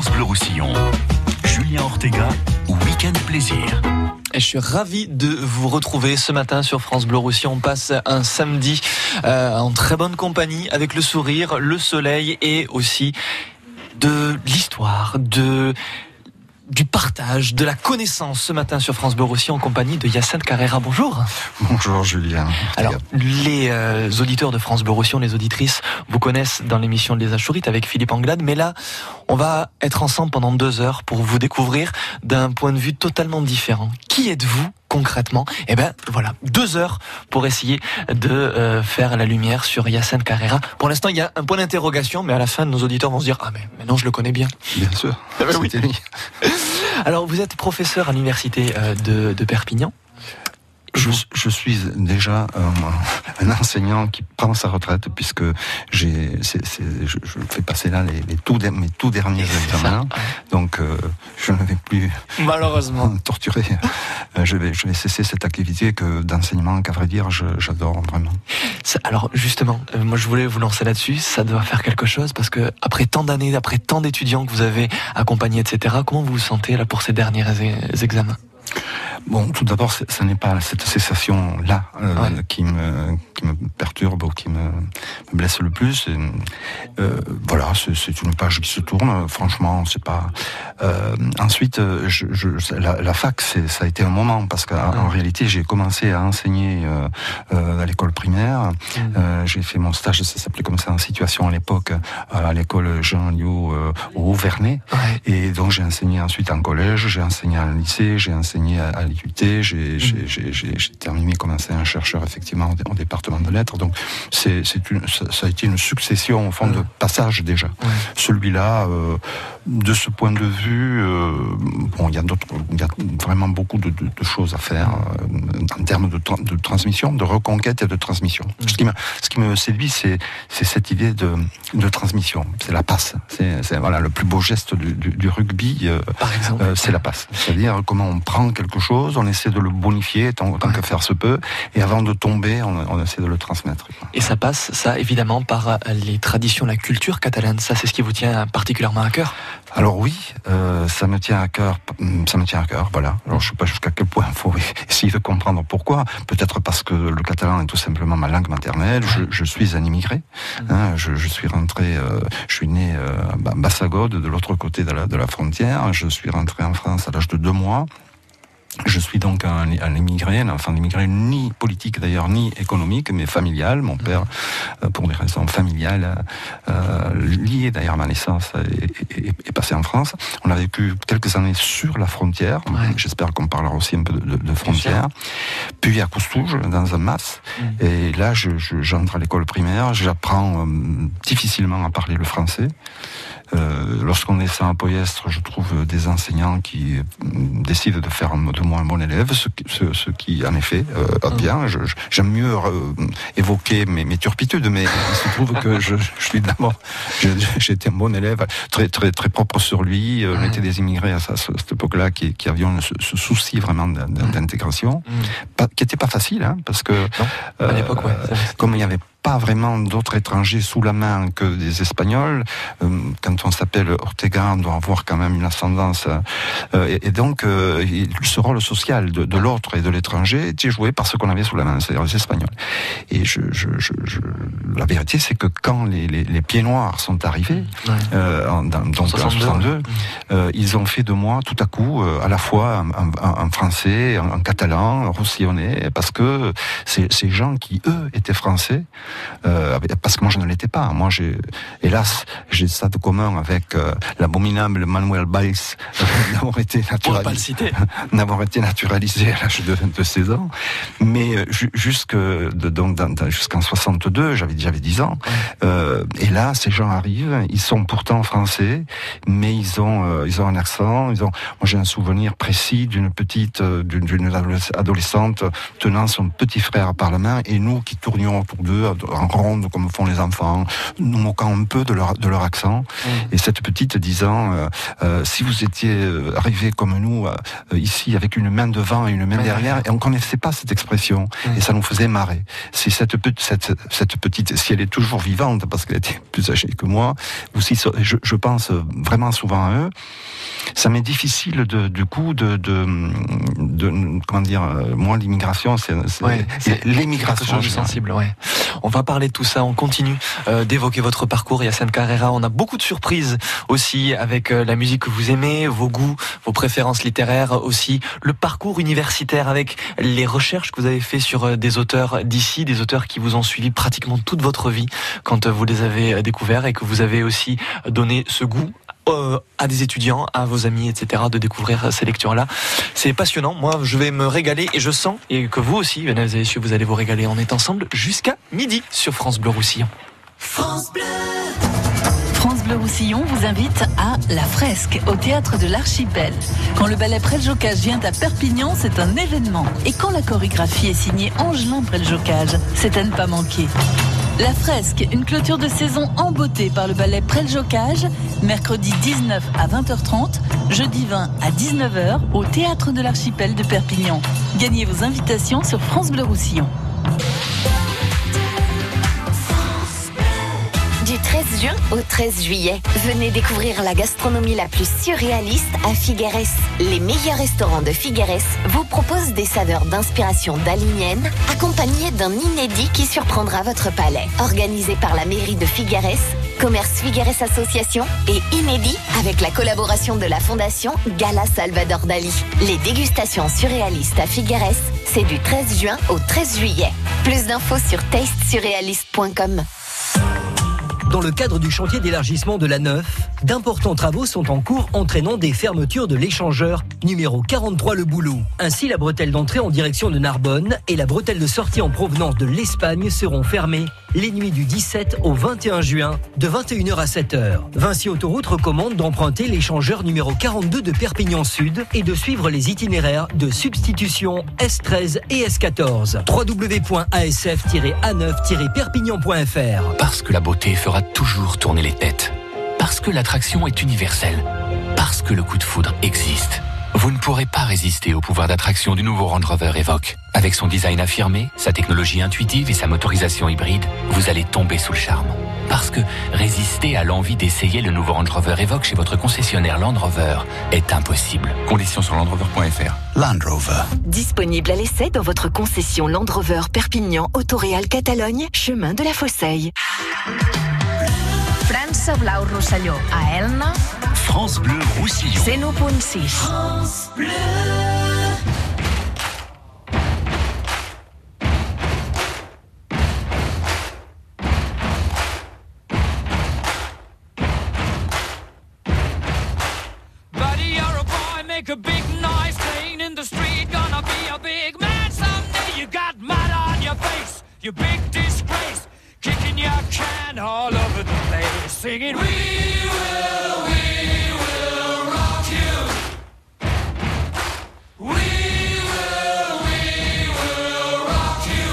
France Bleu Roussillon. Julien Ortega, Week-end Plaisir. Je suis ravi de vous retrouver ce matin sur France Bleu Roussillon. On passe un samedi euh, en très bonne compagnie avec le sourire, le soleil et aussi de l'histoire, de du partage, de la connaissance ce matin sur France Bleu Roussillon en compagnie de Yacine Carrera. Bonjour. Bonjour Julien. Alors, les euh, auditeurs de France Bleu Roussillon, les auditrices, vous connaissent dans l'émission Les Achourites avec Philippe Anglade, mais là, on va être ensemble pendant deux heures pour vous découvrir d'un point de vue totalement différent. Qui êtes-vous concrètement Eh ben voilà, deux heures pour essayer de euh, faire la lumière sur Yacine Carrera. Pour l'instant, il y a un point d'interrogation, mais à la fin, nos auditeurs vont se dire ah mais maintenant je le connais bien. Bien sûr. Ah ben oui. Alors vous êtes professeur à l'université euh, de, de Perpignan. Je, je, suis déjà un, un, enseignant qui prend sa retraite puisque j'ai, je, je, fais passer là les, les tout, mes tout derniers examens, donc euh, je ne vais plus malheureusement torturer. Euh, je vais, je vais cesser cette activité que d'enseignement qu'à vrai dire j'adore vraiment. Alors justement, euh, moi je voulais vous lancer là-dessus. Ça doit faire quelque chose parce que après tant d'années, après tant d'étudiants que vous avez accompagnés, etc. Comment vous vous sentez là pour ces derniers examens? Bon, tout d'abord, ce n'est pas cette cessation-là euh, ouais. qui, me, qui me perturbe ou qui me, me blesse le plus. Euh, voilà, c'est une page qui se tourne. Franchement, c'est pas. Euh, ensuite, je, je, la, la, fac, ça a été un moment parce qu'en ouais. réalité, j'ai commencé à enseigner à l'école primaire. Mmh. j'ai fait mon stage, ça s'appelait comme ça, en situation à l'époque, à l'école Jean Liot au Vernet. Ouais. Et donc, j'ai enseigné ensuite en collège, j'ai enseigné en lycée, j'ai enseigné à, à l'IQT, j'ai mmh. terminé comme enseignant chercheur effectivement au, département de lettres. Donc c'est ça, ça, a été une succession au fond mmh. de passages déjà. Mmh. Celui-là, euh, de ce point de vue, euh, bon, il y a d'autres, il y a vraiment beaucoup de, de, de choses à faire euh, en termes de, de, transmission, de reconquête et de transmission. Ce qui me, ce qui me séduit, c'est cette idée de, transmission. C'est la passe. C'est voilà le plus beau geste du, du rugby. C'est la passe. C'est-à-dire comment on prend quelque chose, on essaie de le bonifier tant, tant ouais. que faire se peut, et avant de tomber, on, on essaie de le transmettre. Et ça passe, ça évidemment, par les traditions, la culture catalane. Ça, c'est ce qui vous tient particulièrement à cœur? Alors oui, euh, ça me tient à cœur. Ça me tient à cœur. Voilà. Alors je sais pas jusqu'à quel point il faut essayer de comprendre pourquoi. Peut-être parce que le catalan est tout simplement ma langue maternelle. Je, je suis un immigré. Hein, je, je, suis rentré. Euh, je suis né euh, à Bassagode, de l'autre côté de la, de la frontière. Je suis rentré en France à l'âge de deux mois. Je suis donc un, un immigré, un enfant d'immigré, ni politique d'ailleurs, ni économique, mais familial. Mon père, euh, pour des raisons familiales, euh, liées d'ailleurs à ma naissance, est, est, est, passé en France. On a vécu quelques années sur la frontière. Ouais. J'espère qu'on parlera aussi un peu de, de, de frontière. Puis à Coustouge, dans un mas. Mmh. Et là, j'entre je, je, à l'école primaire. J'apprends euh, difficilement à parler le français. Euh, Lorsqu'on est sans poyestre, je trouve des enseignants qui décident de faire de moi un bon élève, ce, ce, ce qui, en effet, euh, bien. J'aime mieux euh, évoquer mes, mes, turpitudes, mais il se trouve que je, je suis d'abord, été un bon élève, très très très propre sur lui. Euh, on était des immigrés à, à cette époque-là qui, qui avions ce, ce, souci vraiment d'intégration, mmh. qui n'était pas facile, hein, parce que non, à l'époque, ouais, comme il n'y avait pas vraiment d'autres étrangers sous la main que des Espagnols. Euh, quand on s'appelle Ortega, on doit avoir quand même une ascendance. Euh, et, et, donc, euh, ce rôle social de, de l'autre et de l'étranger était joué par ce qu'on avait sous la main, c'est-à-dire les Espagnols. Et je, je, je, la vérité, c'est que quand les, les, les, pieds noirs sont arrivés, ouais. en, dans, donc 62, en 62 ouais. ils ont fait de moi tout à coup à la fois un, français, un, catalan, roussillonnais, parce que ces gens qui, eux, étaient français, euh, parce que moi je ne l'étais pas. Moi, j'ai, hélas, j'ai ça de commun avec euh, l'abominable Manuel Valls d'avoir été naturalisé, d'avoir été naturalisé à l'âge de, de 16 ans. Mais euh, jusque donc jusqu'en 62, j'avais j'avais 10 ans. Euh, et là, ces gens arrivent, ils sont pourtant français, mais ils ont euh, ils ont un accent. Ils ont. Moi, j'ai un souvenir précis d'une petite d'une adolescente tenant son petit frère par la main et nous qui tournions autour d'eux en ronde comme font les enfants, nous moquant un peu de leur, de leur accent. Mm. Et cette petite disant, euh, euh, si vous étiez euh, arrivé comme nous euh, ici avec une main devant et une main derrière, et on connaissait pas cette expression, Mm. et ça nous faisait marrer. C'est cette, pe- cette, cette petite, si elle est toujours vivante, parce qu'elle était plus âgée que moi, ou si so- je, je pense vraiment souvent à eux, ça m'est difficile de, du coup de, de, de comment dire, moi l'immigration, c'est Ouais, général. sensible, ouais. On va parler de tout ça, on continue euh, d'évoquer votre parcours, Yacine Carrera. On a beaucoup de surprises aussi avec euh, la musique que vous aimez, vos goûts, vos préférences littéraires aussi, le parcours universitaire avec les recherches que vous avez fait sur euh, des auteurs d'ici, des auteurs qui vous ont suivi pratiquement toute votre vie quand euh, vous les avez euh, découverts et que vous avez aussi donné ce goût euh, à des étudiants, à vos amis, etc., de découvrir ces lectures-là. C'est passionnant. Moi, je vais me régaler et je sens, et que vous aussi, mesdames et messieurs, vous allez vous régaler. On est ensemble jusqu'à midi sur France Bleu Roussillon. France Bleu Roussillon vous invite à La Fresque, au théâtre de l'Archipel. Quand le ballet Preljocage vient à Perpignan, c'est un événement. Et quand la chorégraphie est signée Angelin Preljocage, c'est à ne pas manquer. La Fresque, une clôture de saison en par le ballet Preljocage, mercredi 19 à 20h30, jeudi 20 à 19h, au théâtre de l'Archipel de Perpignan. Gagnez vos invitations sur France Bleu Roussillon. Au 13 juillet, venez découvrir la gastronomie la plus surréaliste à Figueres. Les meilleurs restaurants de Figueres vous proposent des saveurs d'inspiration dalinienne, accompagnées d'un inédit qui surprendra votre palais. Organisé par la mairie de Figueres, Commerce Figueres Association et Inédit avec la collaboration de la fondation Gala Salvador Dali. Les dégustations surréalistes à Figueres, c'est du 13 juin au 13 juillet. Plus d'infos sur tastesurrealiste.com. Dans le cadre du chantier d'élargissement de la Neuf, d'importants travaux sont en cours entraînant des fermetures de l'échangeur numéro 43 Le Boulot. Ainsi, la bretelle d'entrée en direction de Narbonne et la bretelle de sortie en provenance de l'Espagne seront fermées les nuits du 17 au 21 juin de 21h à 7h. Vinci Autoroute recommande d'emprunter l'échangeur numéro 42 de Perpignan Sud et de suivre les itinéraires de substitution S13 et S14. www.asf-a9-perpignan.fr Parce que la beauté fera toujours tourner les têtes. Parce que l'attraction est universelle. Parce que le coup de foudre existe. Vous ne pourrez pas résister au pouvoir d'attraction du nouveau Range Rover Evoque. Avec son design affirmé, sa technologie intuitive et sa motorisation hybride, vous allez tomber sous le charme. Parce que résister à l'envie d'essayer le nouveau Range Rover Evoque chez votre concessionnaire Land Rover est impossible. Conditions sur landrover.fr. Land Rover. Disponible à l'essai dans votre concession Land Rover Perpignan Autoréal Catalogne, chemin de la Fosseille. França Blau Rosselló, a Elna, France Bleu Roussillon. 101.6. Buddy, you're a boy, make a big noise, playing in the street, gonna be a big man someday. You got mud on your face, you big disgrace, your can all over the place, singing, We will, we will rock you. We will, we will rock you.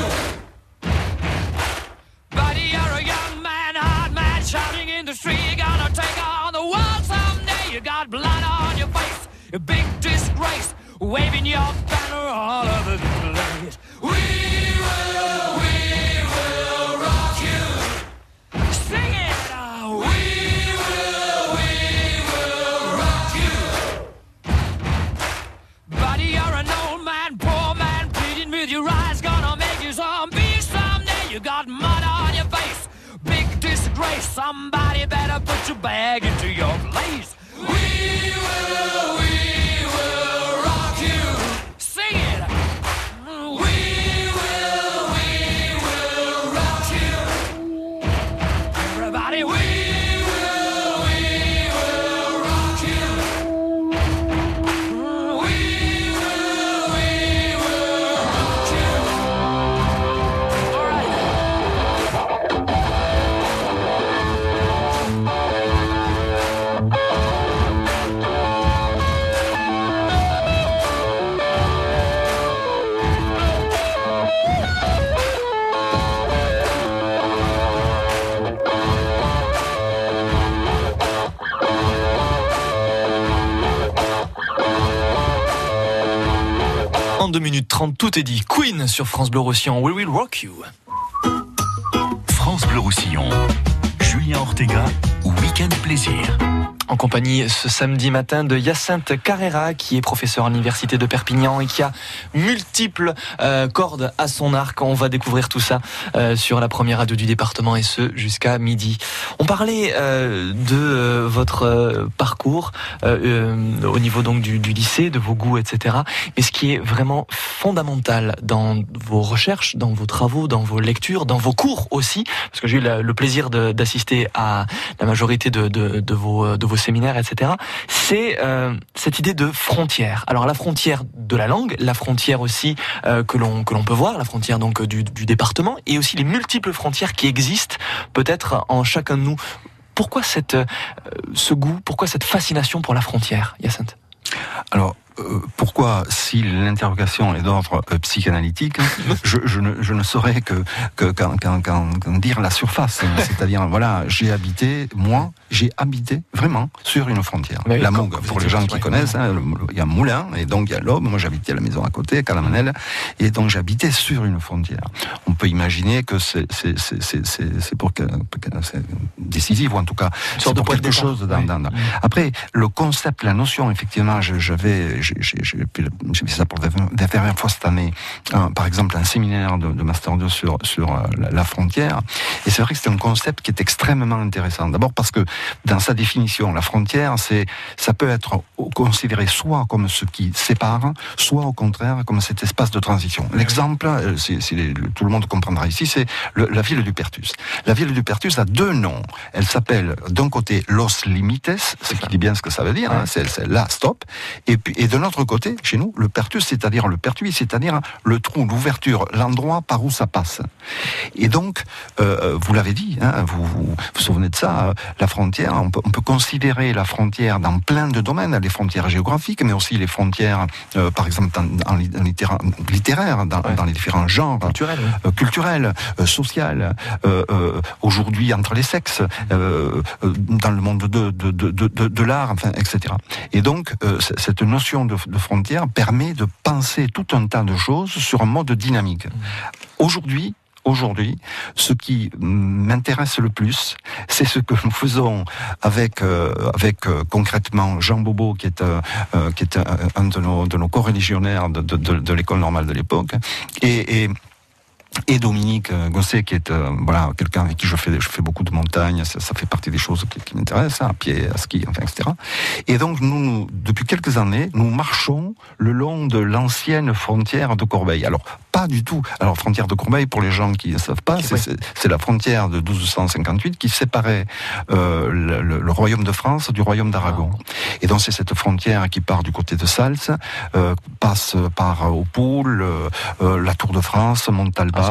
Buddy, you're a young man, hard man, shouting in the street, you're gonna take on the world someday. You got blood on your face, a big disgrace, waving your banner all over the place. We You got mud on your face, big disgrace. Somebody better put your bag into your place. We will, we 22 minutes 30, tout est dit. Queen sur France Bleu Roussillon, We Will Rock You. France Bleu Roussillon, Julien Ortega, Week-end Plaisir en compagnie ce samedi matin de Hyacinthe Carrera, qui est professeur à l'université de Perpignan et qui a multiples euh, cordes à son arc. On va découvrir tout ça euh, sur la première radio du département et ce jusqu'à midi. On parlait euh, de votre parcours au niveau donc du, du, lycée, de vos goûts, etc. Mais ce qui est vraiment fondamental dans vos recherches, dans vos travaux, dans vos lectures, dans vos cours aussi, parce que j'ai eu le plaisir d'assister à la majorité de, de, de vos, de vos séminaires, etc. C'est euh, cette idée de frontière. Alors la frontière de la langue, la frontière aussi euh, que l'on que l'on peut voir, la frontière donc du, département, et aussi les multiples frontières qui existent peut-être en chacun de nous. Pourquoi cette euh, ce goût, pourquoi cette fascination pour la frontière, Yacinthe Alors pourquoi, si l'interrogation est d'ordre euh, psychanalytique, je, je, ne, je, ne, saurais que qu'en dire la surface. C'est-à-dire, voilà, j'ai habité, moi, j'ai habité vraiment sur une frontière. la Mogue, pour les gens qui connaissent, hein, il y a moulin, et donc il y a l'Aube. Moi, j'habitais à la maison à côté, à Calamanel, et donc j'habitais sur une frontière. On peut imaginer que c'est pour que, c'est décisif, ou en tout cas, c'est pour quelque chose. Dans, dans, Après, le concept, la notion, effectivement, j'avais fait ça pour la dernière fois cette année, par exemple un séminaire de, Master 2 sur, sur euh, la, frontière. Et c'est vrai que c'est un concept qui est extrêmement intéressant. D'abord parce que dans sa définition, la frontière, c'est ça peut être considéré soit comme ce qui sépare, soit au contraire comme cet espace de transition. L'exemple, euh, si, tout le monde comprendra ici, c'est la ville du Pertus. La ville du Pertus a deux noms. Elle s'appelle d'un côté Los Limites, ce qui dit bien ce que ça veut dire, hein, c'est là, stop, et, puis, et de l'autre côté, chez nous, le pertus, c'est-à-dire le pertuis, c'est-à-dire le trou, l'ouverture, l'endroit par où ça passe. Et donc, euh, vous l'avez dit, hein, vous, vous, souvenez de ça, euh, la frontière, on peut, considérer la frontière dans plein de domaines, les frontières géographiques, mais aussi les frontières, euh, par exemple, dans, en littéraire, dans, dans, les différents genres, culturels, culturels sociales, aujourd'hui entre les sexes, dans le monde de, de, de, de, de l'art, enfin, etc. Et donc, cette notion de, frontière permet de penser tout un tas de choses sur un mode dynamique. Aujourd'hui, aujourd'hui, ce qui m'intéresse le plus, c'est ce que nous faisons avec, euh, avec euh, concrètement Jean Bobo, qui est, euh, qui est un, de nos, de nos co-religionnaires de, de, de, l'école normale de l'époque, et et Dominique euh, Gosset, qui est euh, voilà quelqu'un avec qui je fais je fais beaucoup de montagnes, ça, ça fait partie des choses qui, qui m'intéressent, hein, à pied, à ski, enfin, etc. Et donc nous, nous, depuis quelques années, nous marchons le long de l'ancienne frontière de Corbeil. Alors pas du tout. Alors frontière de Corbeil, pour les gens qui ne savent pas, c'est la frontière de 1258 qui séparait euh, le, le, royaume de France du royaume d'Aragon. Ah. Et donc c'est cette frontière qui part du côté de Sals, euh, passe par Opoul, euh, la Tour de France, Montalba. Ah,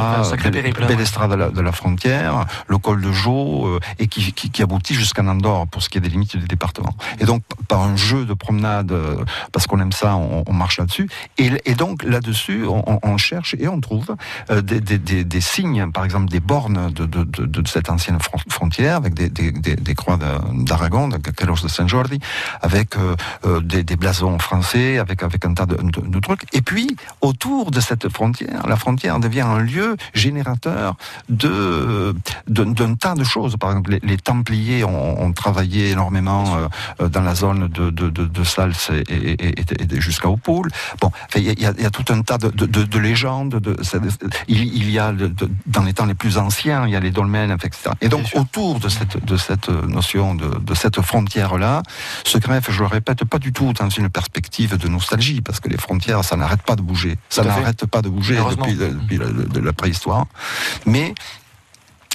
belle estrade de la, frontière, le col de Jaux, euh, et qui, qui, aboutit jusqu'à Andorre pour ce qui est des limites du département. Et donc, par un jeu de promenade, euh, parce qu'on aime ça, on, marche là-dessus. Et, et, donc, là-dessus, on, cherche et on trouve euh, des, des, des, des, signes, par exemple, des bornes de, de, de, de cette ancienne frontière, avec des, croix d'Aragon, de Carlos de Saint-Jordi, avec des, blasons français, avec, avec un tas de, de trucs. Et puis, autour de cette frontière, la frontière devient un lieu générateur de d'un tas de choses. Par exemple, les, Templiers ont, travaillé énormément euh, euh, dans la zone de, de, de, de Sals et, et, jusqu'à Opoul. Bon, il y, a, y, a, tout un tas de, de légendes. De, il, il, y a dans les temps les plus anciens, il y a les dolmens, etc. Et donc autour de cette de cette notion de, de cette frontière là, se greffe, je le répète, pas du tout dans une perspective de nostalgie, parce que les frontières, ça n'arrête pas de bouger, ça n'arrête pas de bouger depuis, depuis la, préhistoire, mais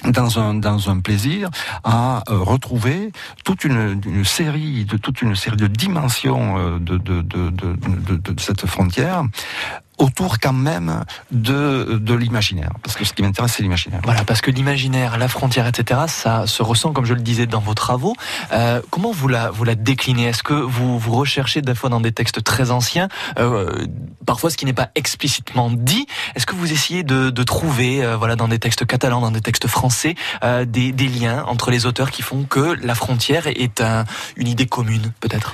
dans un, dans un plaisir à euh, retrouver toute une, série de toute une série de dimensions euh, de cette frontière autour quand même de, de l'imaginaire. Parce que ce qui m'intéresse, c'est l'imaginaire. Voilà, parce que l'imaginaire, la frontière, etc., ça se ressent, comme je le disais, dans vos travaux. Euh, comment vous la, vous la déclinez? Est-ce que vous, vous recherchez des fois dans des textes très anciens, euh, parfois ce qui n'est pas explicitement dit? Est-ce que vous essayez de, de trouver, euh, voilà, dans des textes catalans, dans des textes français, euh, des, des liens entre les auteurs qui font que la frontière est un, une idée commune, peut-être?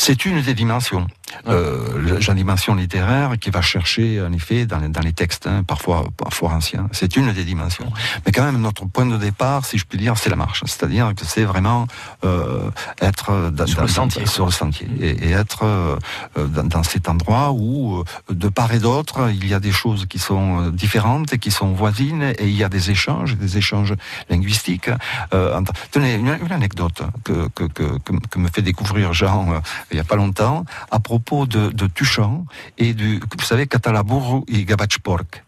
C'est une des dimensions. Euh, j'ai une dimension littéraire qui va chercher, en effet, dans les, dans les textes, hein, parfois, parfois anciens. C'est une des dimensions. Mais quand même, notre point de départ, si je puis dire, c'est la marche. C'est-à-dire que c'est vraiment euh, être dans, sur, le sentier, sur le sentier et, et être euh, dans, dans, cet endroit où, euh, de part et d'autre, il y a des choses qui sont différentes et qui sont voisines et il y a des échanges, des échanges linguistiques. Tenez, une, une anecdote que, que, que, que, me fait découvrir Jean il n'y a pas longtemps à propos de, de et du, vous savez, Catalaburru et Gabachpork.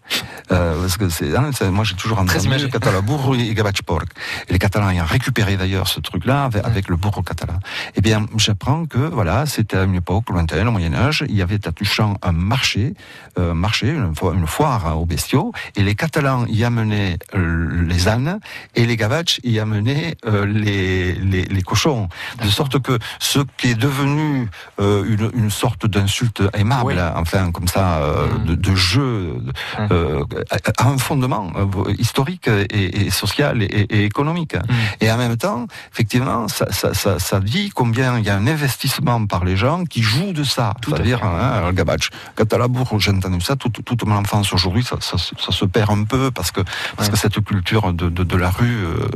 Euh, parce que c'est, hein, moi j'ai toujours entendu Catalaburru et Gabachpork. Et les Catalans ayant récupéré d'ailleurs ce truc-là avec, avec le bourreau catalan. Eh bien, j'apprends que voilà, c'était à une époque lointaine, au Moyen Âge, il y avait à Tuchan un marché, euh, marché, une, une foire aux bestiaux, et les Catalans y amenaient euh, les ânes et les Gavachs y amenaient euh, les, les, les, cochons, de sorte que ce qui est devenu euh, une, une, sorte d'insulte aimable, oui. enfin comme ça, mmh. de, de, jeu. Mmh a un fondement historique et, et social et, et économique. Mmh. Et en même temps, effectivement, ça, ça, ça, ça, dit combien il y a un investissement par les gens qui jouent de ça. C'est-à-dire, hein, le gabach. Quand à la bourre, j'ai entendu ça toute, toute mon enfance. Aujourd'hui, ça, se perd un peu parce que, parce ouais. que cette culture de, de, de la rue, euh,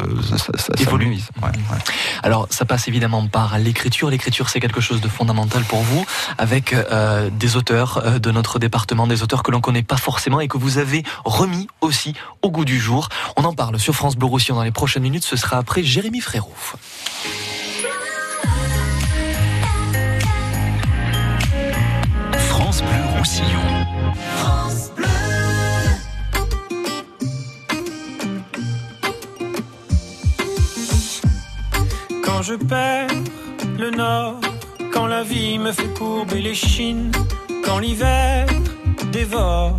évolue. Ouais, ouais. Alors, ça passe évidemment par l'écriture. L'écriture, c'est quelque chose de fondamental pour vous, avec euh, des auteurs euh, de notre département, des auteurs que l'on connaît pas forcément et que vous avez remis aussi au goût du jour. On en parle sur France Bleu Roussillon dans les prochaines minutes. Ce sera après Jérémy Frérot. France Bleu Roussillon. France Bleu. Quand je perds le nord, quand la vie me fait courber les chines, quand l'hiver dévore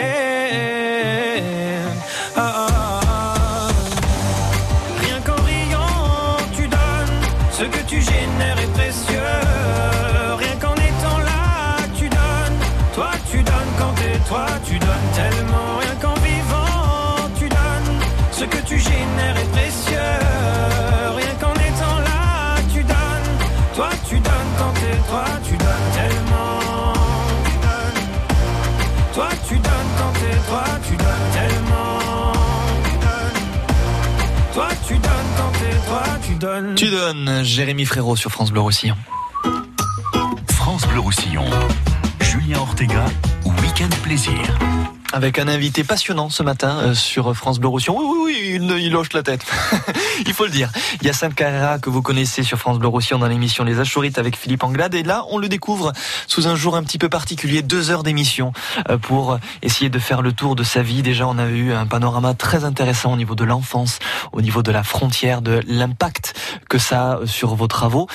Donnes. Tu donnes, Jérémy Frérot sur France Bleu Roussillon. France Bleu Roussillon. Julien Ortega, Week-end Plaisir. Avec un invité passionnant ce matin euh, sur France Bleu Roussillon. Oui, oui, oui, il, il hoche la tête. il faut le dire. Yacine Carrera, que vous connaissez sur France Bleu Roussillon dans l'émission Les Achorites avec Philippe Anglade. Et là, on le découvre sous un jour un petit peu particulier, deux heures d'émission euh, pour essayer de faire le tour de sa vie. Déjà, on a eu un panorama très intéressant au niveau de l'enfance, au niveau de la frontière, de l'impact que ça a sur vos travaux.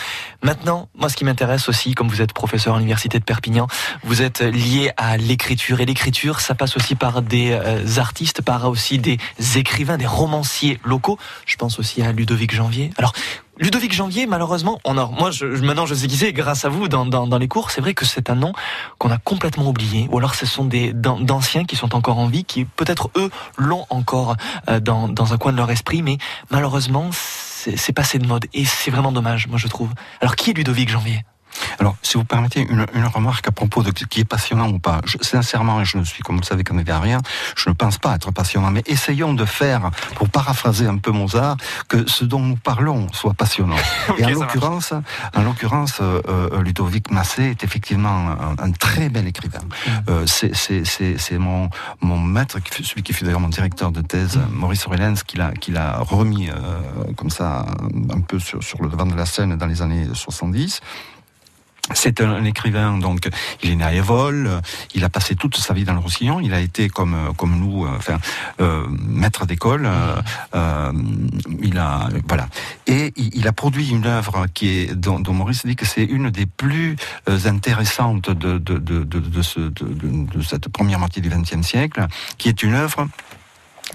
Maintenant, moi, ce qui m'intéresse aussi, comme vous êtes professeur à l'université de Perpignan, vous êtes lié à l'écriture. Et l'écriture, ça passe aussi par des euh, artistes, par aussi des écrivains, des romanciers locaux. Je pense aussi à Ludovic Janvier. Alors, Ludovic Janvier, malheureusement, on a, moi, je, maintenant, je sais qui c'est grâce à vous dans, dans, dans les cours. C'est vrai que c'est un nom qu'on a complètement oublié. Ou alors, ce sont des d'anciens qui sont encore en vie, qui peut-être eux l'ont encore euh, dans, dans un coin de leur esprit, mais malheureusement, c'est passé de mode et c'est vraiment dommage, moi je trouve. Alors, qui est Ludovic Janvier? Alors, si vous permettez une, une, remarque à propos de qui est passionnant ou pas. Je, sincèrement, je ne suis, comme vous le savez, à rien. Je ne pense pas être passionnant, mais essayons de faire, pour paraphraser un peu Mozart, que ce dont nous parlons soit passionnant. okay, Et en l'occurrence, en l'occurrence, euh, euh, Ludovic Massé est effectivement un, un très bel écrivain. Mm. Euh, c'est mon, mon maître, celui qui fut d'ailleurs mon directeur de thèse, mm. Maurice Aurélens, qui l'a qui l'a remis euh, comme ça un peu sur, sur le devant de la scène dans les années 70. C'est un, écrivain, donc il est né à Évole, il a passé toute sa vie dans le Roussillon, il a été comme nous, euh, enfin euh, maître d'école, euh, il a voilà, et il, a produit une œuvre qui est dont, Maurice dit que c'est une des plus intéressantes de, de cette première moitié du XXe siècle, qui est une œuvre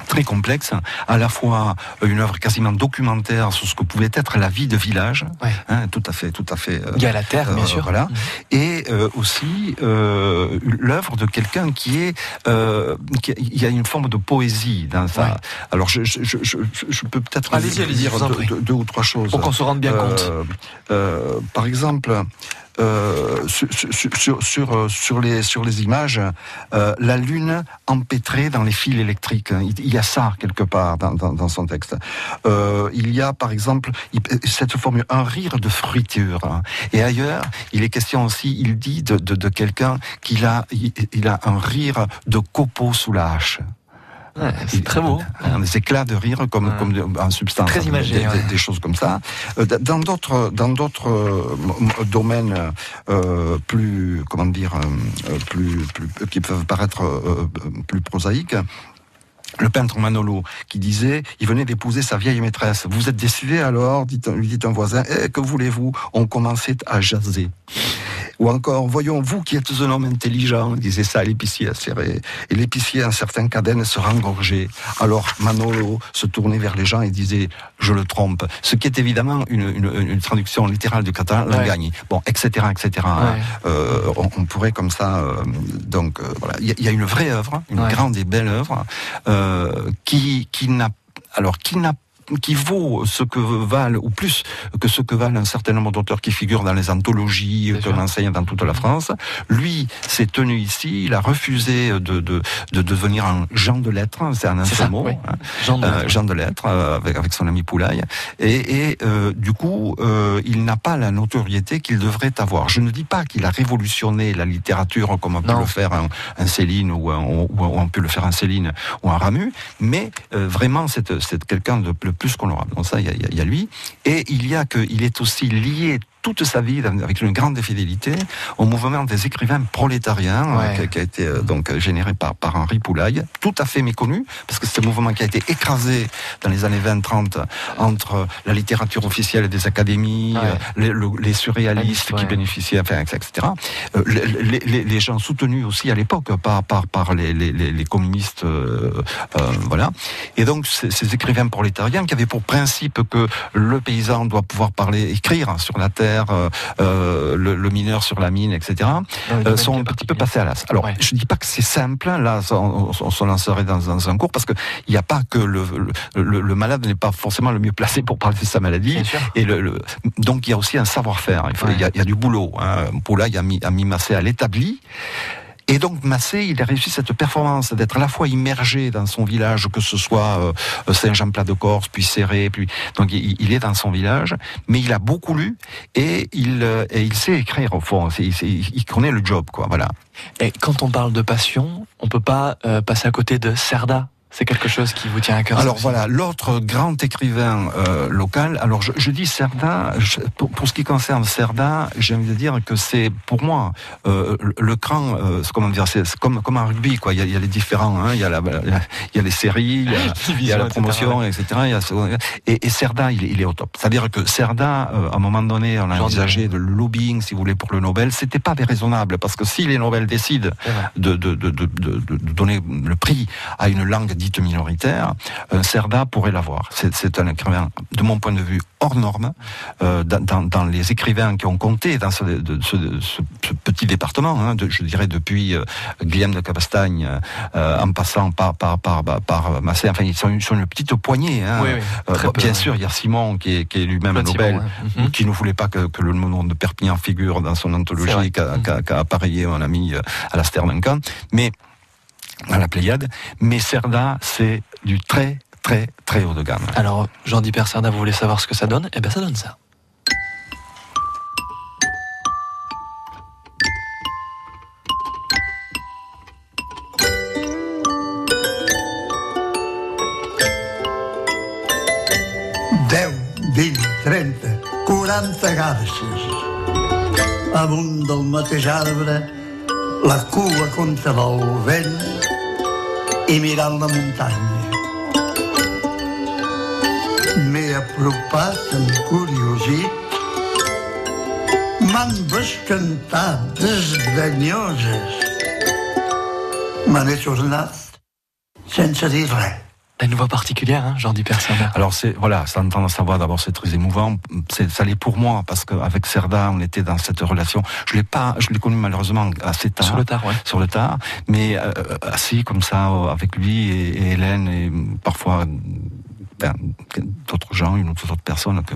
très complexe, à la fois une œuvre quasiment documentaire sur ce que pouvait être la vie de village, ouais. hein, tout à fait, tout à fait. Euh, Il y a la terre, euh, bien sûr. Voilà, mmh. et euh, aussi euh, l'œuvre de quelqu'un qui est, il y a une forme de poésie dans ça. Ouais. Alors, je, je, je, je peux peut-être dire deux, deux, deux, ou trois choses. Pour qu'on se rende bien compte. par exemple. Euh, sur, sur, sur, sur, les, sur les images, euh, la lune empêtrée dans les fils électriques. Il y a ça quelque part dans, dans, dans son texte. Euh, il y a par exemple cette formule, un rire de fruiture. Et ailleurs, il est question aussi, il dit de, de, de quelqu'un qu'il a, il a un rire de copeaux sous la hache. Ouais, c'est très beau. Des éclats de rire comme, ouais. comme en substance. Très imagé. Des, ouais. des, choses comme ça. Euh, dans d'autres, dans d'autres euh, domaines euh, plus, comment dire, euh, plus, plus, qui peuvent paraître euh, plus prosaïques, le peintre Manolo qui disait il venait d'épouser sa vieille maîtresse. Vous êtes décidé alors dit, lui dit un voisin. Eh, que voulez-vous? On commençait à jaser. Ou encore, voyons, vous qui êtes un homme intelligent, disait ça à l'épicier. Et l'épicier, en certains cadènes, se rengorgeait. Alors Manolo se tournait vers les gens et disait, je le trompe. Ce qui est évidemment une, une, une traduction littérale du catalan, ouais. gagne. Bon, etc., etc. Ouais. Euh, on, on, pourrait comme ça, euh, donc euh, voilà. Il y, y, a une vraie œuvre, une ouais. grande et belle œuvre, qui, qui n'a alors qui n'a qui vaut ce que valent, ou plus que ce que valent un certain nombre d'auteurs qui figurent dans les anthologies que enseigne dans toute la France. Lui s'est tenu ici, il a refusé de, de, de devenir un Jean de lettres, c'est un seul mot, oui. hein, Jean, de euh, Jean de lettres, euh, avec, avec son ami Poulaille, et, et euh, du coup, il n'a pas la notoriété qu'il devrait avoir. Je ne dis pas qu'il a révolutionné la littérature comme on peut le faire un, un Céline ou, un, ou, on peut le faire un Céline ou un Ramu, mais vraiment c'est quelqu'un de le plus qu'honorable. Donc ça, il y, a lui. Et il y a qu'il est aussi lié toute sa vie avec une grande fidélité au mouvement des écrivains prolétariens ouais. euh, qui a été euh, donc généré par, par Henri Poulaille, tout à fait méconnu parce que c'est un mouvement qui a été écrasé dans les années 20-30 entre la littérature officielle des académies, ouais. les, le, les, surréalistes qui bénéficiaient, enfin, etc. Euh, les, les, les, gens soutenus aussi à l'époque par, par, par les, communistes, voilà. Et donc ces écrivains prolétariens qui avaient pour principe que le paysan doit pouvoir parler, écrire sur la terre euh, euh, le, le, mineur sur la mine, etc., euh, sont un petit peu passés à l'as. Alors, ouais. je ne dis pas que c'est simple, hein, là, on, on, se lancerait dans, dans, un cours, parce qu'il n'y a pas que le, le, le malade n'est pas forcément le mieux placé pour parler de sa maladie, et donc il y a aussi un savoir-faire, il, ouais. il, y a, il, y a, du boulot. Hein. Paula il a mis, a mis Massé à l'établi, Et donc Massé, il a réussi cette performance d'être à la fois immergé dans son village, que ce soit euh, Saint-Jean-Plat-de-Corse, puis Serré, puis donc il, il, est dans son village, mais il a beaucoup lu et il, euh, et il sait écrire au fond. Il, il, connaît le job, quoi. Voilà. Et quand on parle de passion, on peut pas euh, passer à côté de Cerda? C'est quelque chose qui vous tient à cœur. Alors voilà, l'autre grand écrivain euh, local. Alors je, je dis Cerda. pour, pour, ce qui concerne Cerda, j'ai envie de dire que c'est pour moi euh, le cran. Euh, comment dire C'est comme comme un rugby quoi. Il y a, il y a les différents. Hein, il y a la, il y a les séries, il y a, il y a la promotion, etc. etc. Il y a, et, et Cerda, il est, il est au top. C'est-à-dire que Cerda, à un moment donné, on a envisagé de lobbying, si vous voulez, pour le Nobel. C'était pas déraisonnable parce que si les Nobel décident de, de, de, de, de donner le prix à une langue dite minoritaire, un Cerda pourrait l'avoir. C'est un écrivain, de mon point de vue, hors norme. Euh, dans, dans, les écrivains qui ont compté dans ce, de, ce, ce, ce petit département, hein, de, je dirais depuis euh, Guillaume de Cabastagne, euh, en passant par par par, par Massé, enfin ils sont, une petite poignée. Hein. Oui, oui, euh, bien sûr, il y a Simon qui est, qui est lui-même un Nobel, ouais. qui ne voulait pas que, que le nom de Perpignan figure dans son anthologie qu'a qu qu appareillé mon ami Alastair Duncan. Mais à la Pléiade, mais Cerda, c'est du très, très, très haut de gamme. Alors, Jean-Di Cerda, vous voulez savoir ce que ça donne? Eh bien, ça donne ça. Deu, vint, trenta, quaranta garces. Amunt del mateix arbre, la cua contra el vent i mirant la muntanya. M'he apropat encuriosit, m'han bescantat desdanyoses. Me n'he tornat sense dir res. Une voix particulière, hein, Jordi Persona. Alors c'est voilà, ça entendre sa voix d'abord c'est très émouvant. C'est ça l'est pour moi parce qu'avec Cerda on était dans cette relation. Je l'ai pas, je l'ai connu malheureusement assez tard. Sur le tard, ouais. Sur le tard, mais euh, assis comme ça avec lui et, et Hélène et parfois ben, d'autres gens, une ou autre personne que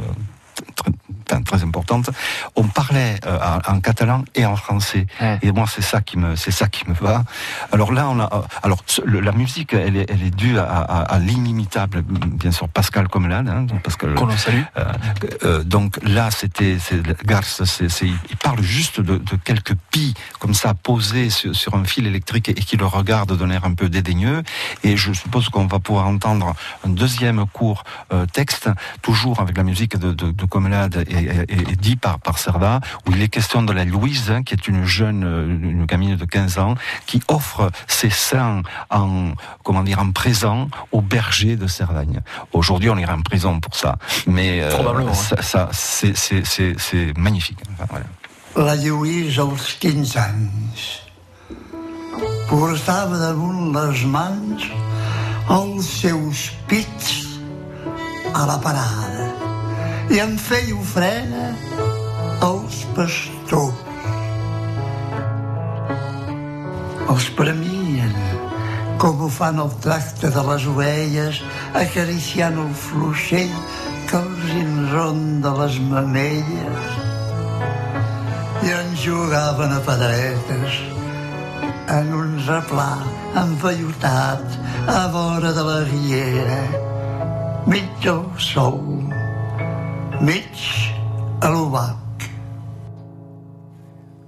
très, très importante. On parlait euh, en catalan et en français. Ouais. Et moi, c'est ça qui me, c'est ça qui me va. Alors là, on a, euh, alors le, la musique, elle est, elle est due à, à, à l'inimitable, bien sûr, Pascal Comelade, hein, Pascal. Qu'on en salue. Euh, euh, donc là, c'était, Garce, c'est, il parle juste de, de quelques pis comme ça posés sur, sur, un fil électrique et, et qui le regarde d'un air un peu dédaigneux. Et je suppose qu'on va pouvoir entendre un deuxième court texte, toujours avec la musique de, de, de Comelade et, et, et, dit par, par Cerda, où il est question de la Louise, hein, qui est une jeune, une gamine de 15 ans, qui offre ses seins en, comment dire, en présent au berger de Cerdagne. Aujourd'hui, on irait en prison pour ça. Mais euh, ça, ça c'est magnifique. Enfin, La voilà. Lluís, als 15 anys, portava damunt les mans els seus pits a la parada i en feia ofrena als pastors. Els premien com ho fan el tracte de les ovelles acariciant el fluixell que els enronda les mamelles i en jugaven a pedretes en un replà envellutat a vora de la riera mig al sol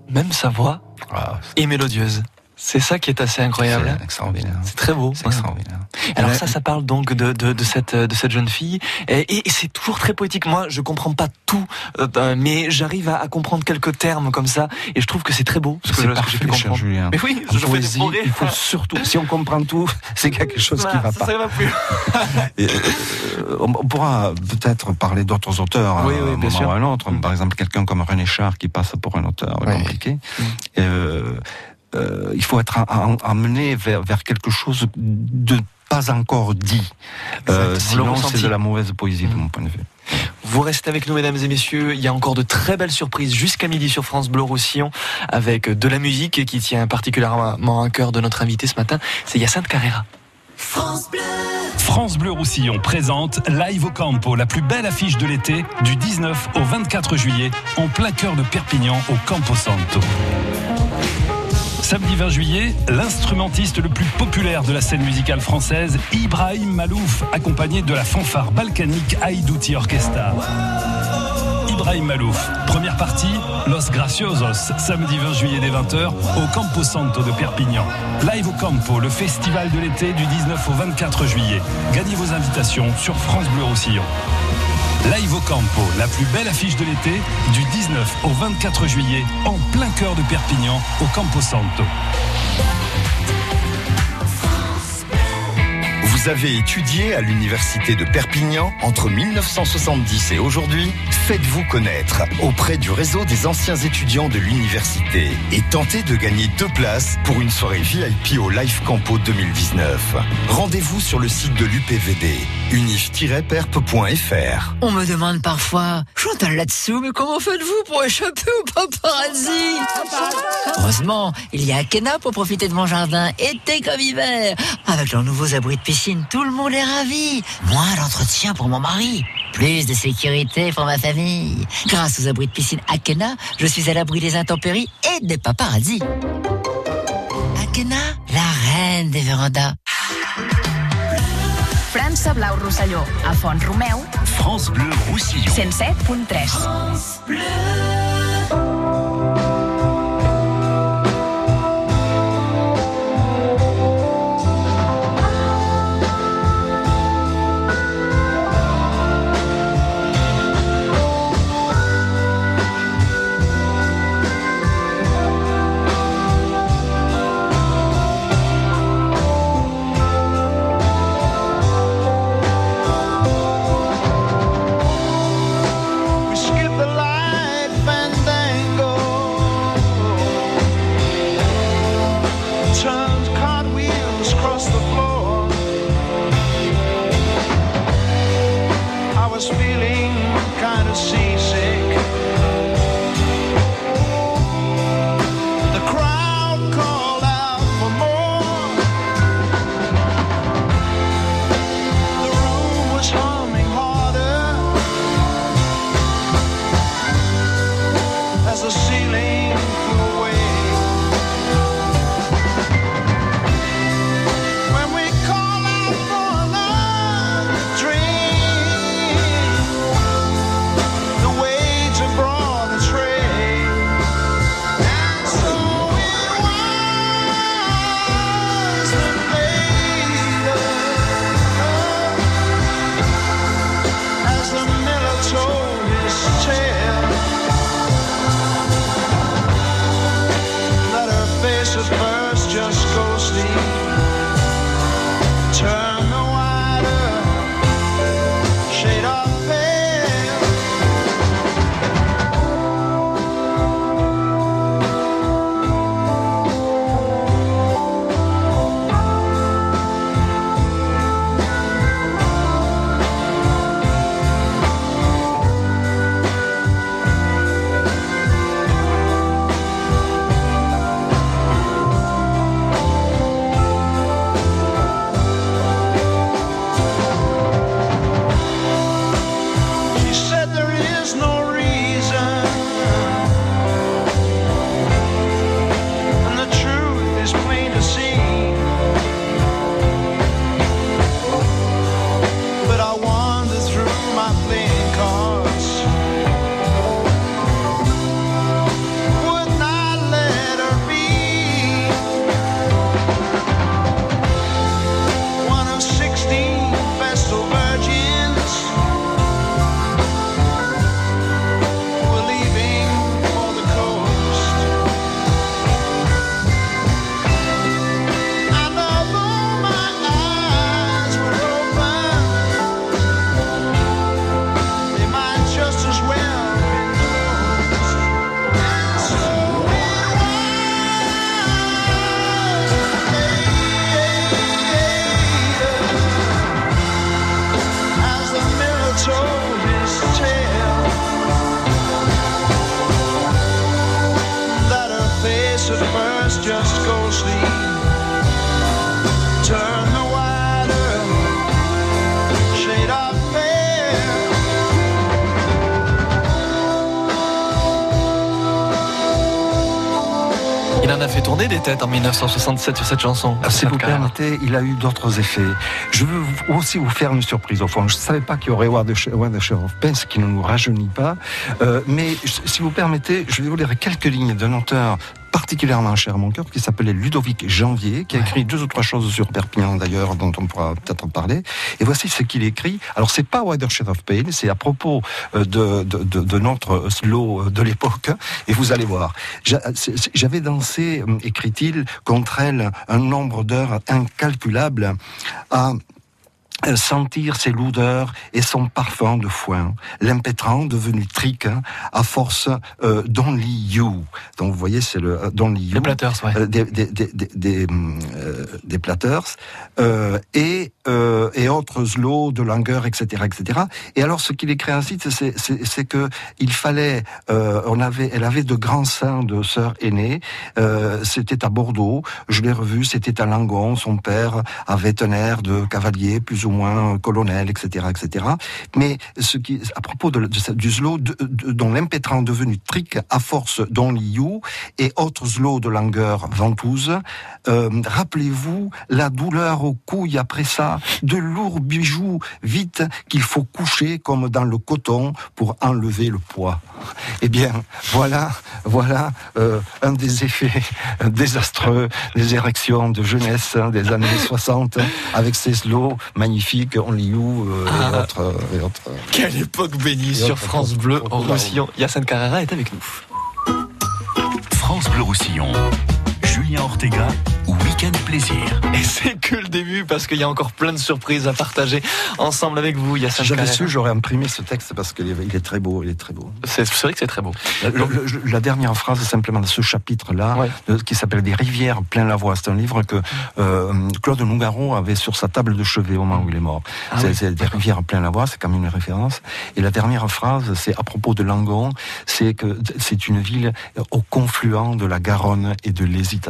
Même sa voix ah, est mélodieuse. C'est ça qui est assez incroyable. C'est extraordinaire. C'est très beau. C'est extraordinaire. Alors ça, ça parle donc de, de, de cette, de cette jeune fille. Et, et c'est toujours très poétique. Moi, je comprends pas tout, euh, mais j'arrive à, à, comprendre quelques termes comme ça. Et je trouve que c'est très beau. Ce que, que cher Julien. Mais oui, je poésie, il faut surtout, si on comprend tout, c'est quelque chose bah, qui va ça, pas. Ça va plus. et, euh, on pourra peut-être parler d'autres auteurs oui, à oui, un moment sûr. ou à un autre. Par exemple, quelqu'un comme René Char qui passe pour un auteur oui. compliqué. Mm. Euh, euh, il faut être amené vers, vers quelque chose de pas encore dit. Euh, sinon, c'est de la mauvaise poésie, mmh. de mon point de vue. Vous restez avec nous, mesdames et messieurs. Il y a encore de très belles surprises jusqu'à midi sur France Bleu Roussillon avec de la musique qui tient particulièrement à cœur de notre invité ce matin. C'est Yacinthe Carrera. France Bleu. France Bleu Roussillon présente Live au Campo, la plus belle affiche de l'été, du 19 au 24 juillet, en plein cœur de Perpignan, au Campo Santo. Samedi 20 juillet, l'instrumentiste le plus populaire de la scène musicale française, Ibrahim Malouf, accompagné de la fanfare balkanique Aïdouti Orchestra. Ibrahim Malouf. Première partie, Los Graciosos, samedi 20 juillet dès 20h au Campo Santo de Perpignan. Live au Campo, le festival de l'été du 19 au 24 juillet. Gagnez vos invitations sur France Bleu Roussillon. Live au Campo, la plus belle affiche de l'été, du 19 au 24 juillet, en plein cœur de Perpignan, au Campo Santo. Vous avez étudié à l'université de Perpignan entre 1970 et aujourd'hui Faites-vous connaître auprès du réseau des anciens étudiants de l'université et tentez de gagner deux places pour une soirée VIP au Live Campo 2019. Rendez-vous sur le site de l'UPVD, unif-perp.fr. On me demande parfois, Chantal là-dessous, mais comment faites-vous pour échapper au paparazzi? Heureusement, il y a Akena pour profiter de mon jardin, été comme hiver. Avec leurs nouveaux abris de piscine, tout le monde est ravi. Moins d'entretien pour mon mari. Plus de sécurité pour ma famille. Grâce aux abris de piscine Akena, je suis à l'abri des intempéries et des paparazzi. Akena, la reine des vérandas. França Blau Rosselló, a Font Romeu, France Bleu Roussillon. 107.3. We Il en a fait tourner des têtes en 1967 sur cette chanson. Ah, si vous permettez, il a eu d'autres effets. Je veux aussi vous faire une surprise au fond. Je ne savais pas qu'il y aurait the of Pain, ce qui ne nous rajeunit pas. Euh, mais si vous permettez, je vais vous lire quelques lignes d'un auteur particulièrement cher à mon cœur, qui s'appelait Ludovic Janvier, qui a écrit deux ou trois choses sur Perpignan d'ailleurs, dont on pourra peut-être en parler. Et voici ce qu'il écrit. Alors c'est pas Watershed of Pain, c'est à propos euh, de, de, de, de, notre slow de l'époque. Et vous allez voir. J'avais dansé, euh, écrit-il, contre elle un nombre d'heures incalculable à sentir ses lourdeurs et son parfum de foin, l'impétrant devenu trique hein, à force euh, d'Only You. Donc vous voyez, c'est le euh, D'Only You. Des platters, ouais. Euh, des, des, des, des, euh, des platters. Euh, et, euh, et autres slow de longueur, etc., etc. Et alors, ce qu'il écrit ainsi, c'est que il fallait, on avait, elle avait de grands seins de sœur aînée. c'était à Bordeaux. Je l'ai revu. C'était à Langon. Son père avait un air de cavalier, plus ou moins colonel, etc., etc. Mais ce qui, à propos du slow, dont l'impétrant devenu trick à force dont liu et autres slow de longueur ventouse, euh, rappelez-vous la douleur aux couilles après ça, de lourds bijoux vite qu'il faut coucher comme dans le coton pour enlever le poids. Eh bien, voilà, voilà euh, un des effets désastreux des érections de jeunesse hein, des années 60 avec ces slow magnifiques, on You euh, ah. et, autres, et, autres, Quelle époque bénie sur France Bleu en Roussillon. Yacine Carrera est avec nous. France Bleu Roussillon. Julien Ortega, Week-end Plaisir. Et c'est que le début parce qu'il y a encore plein de surprises à partager ensemble avec vous. Si j'avais su, j'aurais imprimé ce texte parce qu'il est très beau. Il est très beau. C'est vrai que c'est très beau. La, la, dernière phrase simplement de ce chapitre-là, ouais. qui s'appelle Des rivières plein la voie. C'est un livre que euh, Claude Nougaro avait sur sa table de chevet au moment où il est mort. Ah c'est oui. Des rivières plein la voie, c'est quand même une référence. Et la dernière phrase, c'est à propos de Langon, c'est que c'est une ville au confluent de la Garonne et de l'hésitation.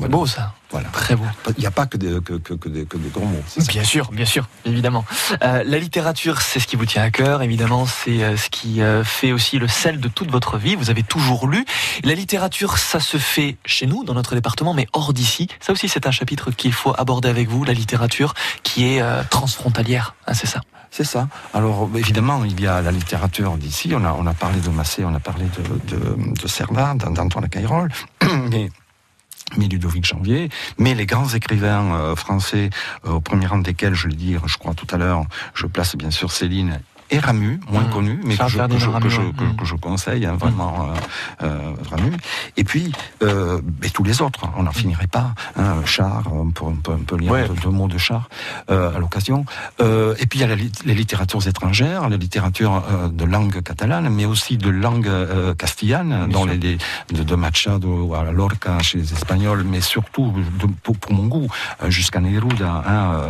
C'est beau ça. Voilà. Très beau. Il n'y a pas que des, que, que, que des, que des grands mots. Bien sûr, bien sûr, évidemment. Euh, la littérature, c'est ce qui vous tient à cœur, évidemment, c'est euh, ce qui euh, fait aussi le sel de toute votre vie. Vous avez toujours lu. La littérature, ça se fait chez nous, dans notre département, mais hors d'ici. Ça aussi, c'est un chapitre qu'il faut aborder avec vous, la littérature qui est euh, transfrontalière. Hein, c'est ça. C'est ça. Alors évidemment, il y a la littérature d'ici. On a, on a parlé de Massé, on a parlé de, de, de d'Antoine Cayrol. mais mais Ludovic Janvier, mais les grands écrivains euh, français, euh, au premier rang desquels, je le dis, je crois tout à l'heure, je place bien sûr Céline et Ramu, moins mmh. connu, mais que je, que, je, que, je, que, que je, conseille hein, vraiment mmh. euh, Ramu. Et puis euh, et tous les autres, on n'en finirait pas. Hein, Char, on peut, on peut, on peut lire ouais. deux, deux, mots de Char euh, à l'occasion. Euh, et puis il y a la, les littératures étrangères, la littérature euh, de langue catalane, mais aussi de langue euh, castillane, dans les, les, de, de Machado à Lorca chez les Espagnols, mais surtout de, pour, pour, mon goût jusqu'à Neruda hein,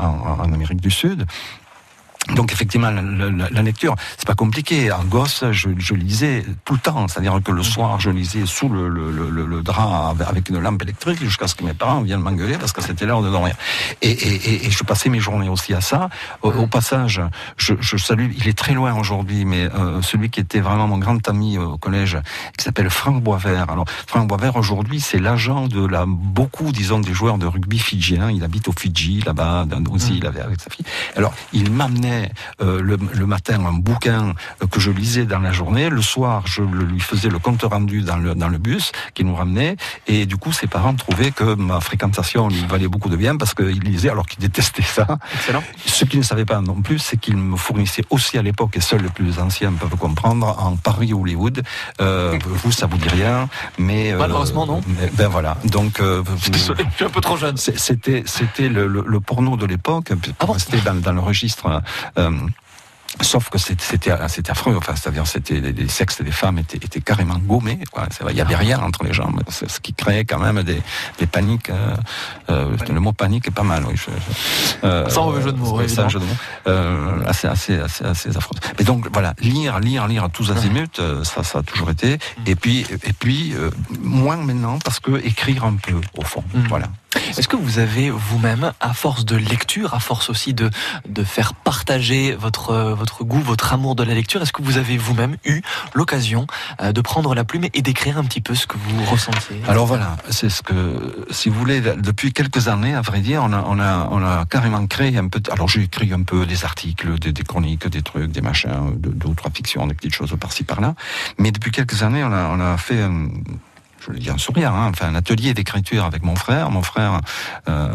en, en Amérique du Sud. Donc effectivement, la, la, la lecture, c'est pas compliqué. En gosse, je, je lisais tout le temps, c'est-à-dire que le soir, je lisais sous le, le, le, le drap avec une lampe électrique jusqu'à ce que mes parents viennent m'engueuler parce que c'était l'heure de dormir. Et, et, et, je passais mes journées aussi à ça. Au, au passage, je, je, salue, il est très loin aujourd'hui, mais euh, celui qui était vraiment mon grand ami au collège, qui s'appelle Franck Boisvert. Alors Franck Boisvert aujourd'hui, c'est l'agent de la beaucoup, disons, des joueurs de rugby fidjiens. Il habite au Fidji, là-bas, aussi, mmh. il avait avec sa fille. Alors il m'amenait euh, le, le, matin un bouquin euh, que je lisais dans la journée. Le soir, je le, lui faisais le compte rendu dans le, dans le bus qui nous ramenait. Et du coup, ses parents trouvaient que ma fréquentation lui valait beaucoup de bien parce qu'il lisait alors qu'il détestait ça. Excellent. Ce qu'ils ne savaient pas non plus, c'est qu'il me fournissait aussi à l'époque, et seuls les plus anciens peuvent comprendre, en Paris Hollywood. Euh, vous, ça vous dit rien, mais malheureusement non. Mais, ben voilà. Donc, désolé, je suis un peu trop jeune. C'était c'était le, le, le, porno de l'époque. Ah bon c'était dans, dans le registre Sauf que c'était c'était affreux. Enfin, c'est-à-dire c'était les, les, sexes des femmes étaient, étaient carrément gommés. Quoi. Il y avait rien entre les jambes, ce qui créait quand même des, des paniques. Euh, euh, le mot panique est pas mal. Oui. Euh, sans jeu de mots. Sans jeu de mots. Euh, assez, assez, assez, assez affreux. Mais donc voilà, lire, lire, lire à tous azimuts, ça, ça a toujours été. Et puis, et puis moins maintenant parce que écrire un peu au fond. Mmh. Voilà. Est-ce que vous avez vous-même, à force de lecture, à force aussi de, de faire partager votre, votre goût, votre amour de la lecture, est-ce que vous avez vous-même eu l'occasion euh, de prendre la plume et d'écrire un petit peu ce que vous ressentez Alors voilà, c'est ce que, si vous voulez, depuis quelques années, à vrai dire, on a, on a, on a carrément créé un peu. Alors j'ai écrit un peu des articles, des, des, chroniques, des trucs, des machins, deux, ou trois fictions, des petites choses par-ci par-là. Mais depuis quelques années, on a, on a fait un, je le dis en sourire, hein, enfin un atelier d'écriture avec mon frère, mon frère euh,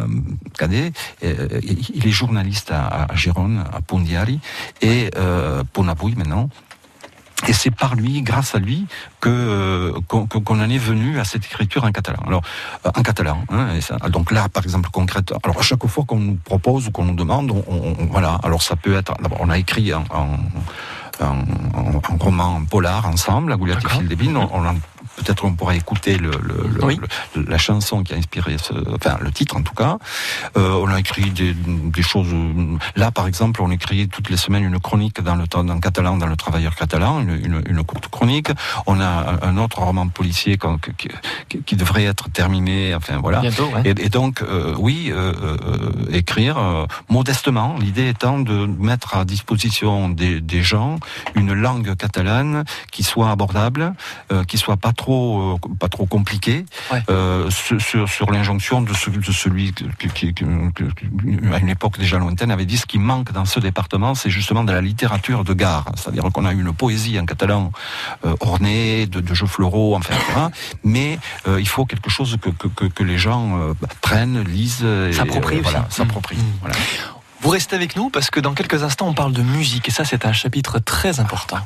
cadet, euh, il est journaliste à, à Gérone, à Pondiari, et euh, Ponabouille maintenant. Et c'est par lui, grâce à lui, que qu'on en est venu à cette écriture en catalan. Alors euh, en catalan. Hein, et ça, donc là, par exemple, concrètement. Alors à chaque fois qu'on nous propose ou qu'on nous demande, on, on, voilà. Alors ça peut être. D'abord, on a écrit en, en un, un, roman polar ensemble, la Gouliette et Phil on, on peut-être on pourra écouter le, le, oui. le, la chanson qui a inspiré ce, enfin le titre en tout cas. Euh, on a écrit des, des, choses. Là, par exemple, on écrit toutes les semaines une chronique dans le temps, dans catalan, dans le Travailleur catalan, une, une, une courte chronique. On a un autre roman policier qui, qui, qui devrait être terminé. Enfin voilà. Bientôt, ouais. et, et, donc, euh, oui, euh, euh écrire euh, modestement. L'idée étant de mettre à disposition des, des gens une langue catalane qui soit abordable, euh, qui soit pas trop euh, pas trop compliqué ouais. euh, sur, sur l'injonction de, ce, de, celui qui, qui, qui, à une époque déjà lointaine avait dit ce qui manque dans ce département c'est justement de la littérature de gare c'est-à-dire qu'on a une poésie en catalan euh, ornée de, de, jeux floraux enfin etc. mais il faut quelque chose que, que, que les gens prennent lisent s'approprient voilà, s'approprient mmh. voilà. Vous restez avec nous parce que dans quelques instants on parle de musique et ça c'est un chapitre très important.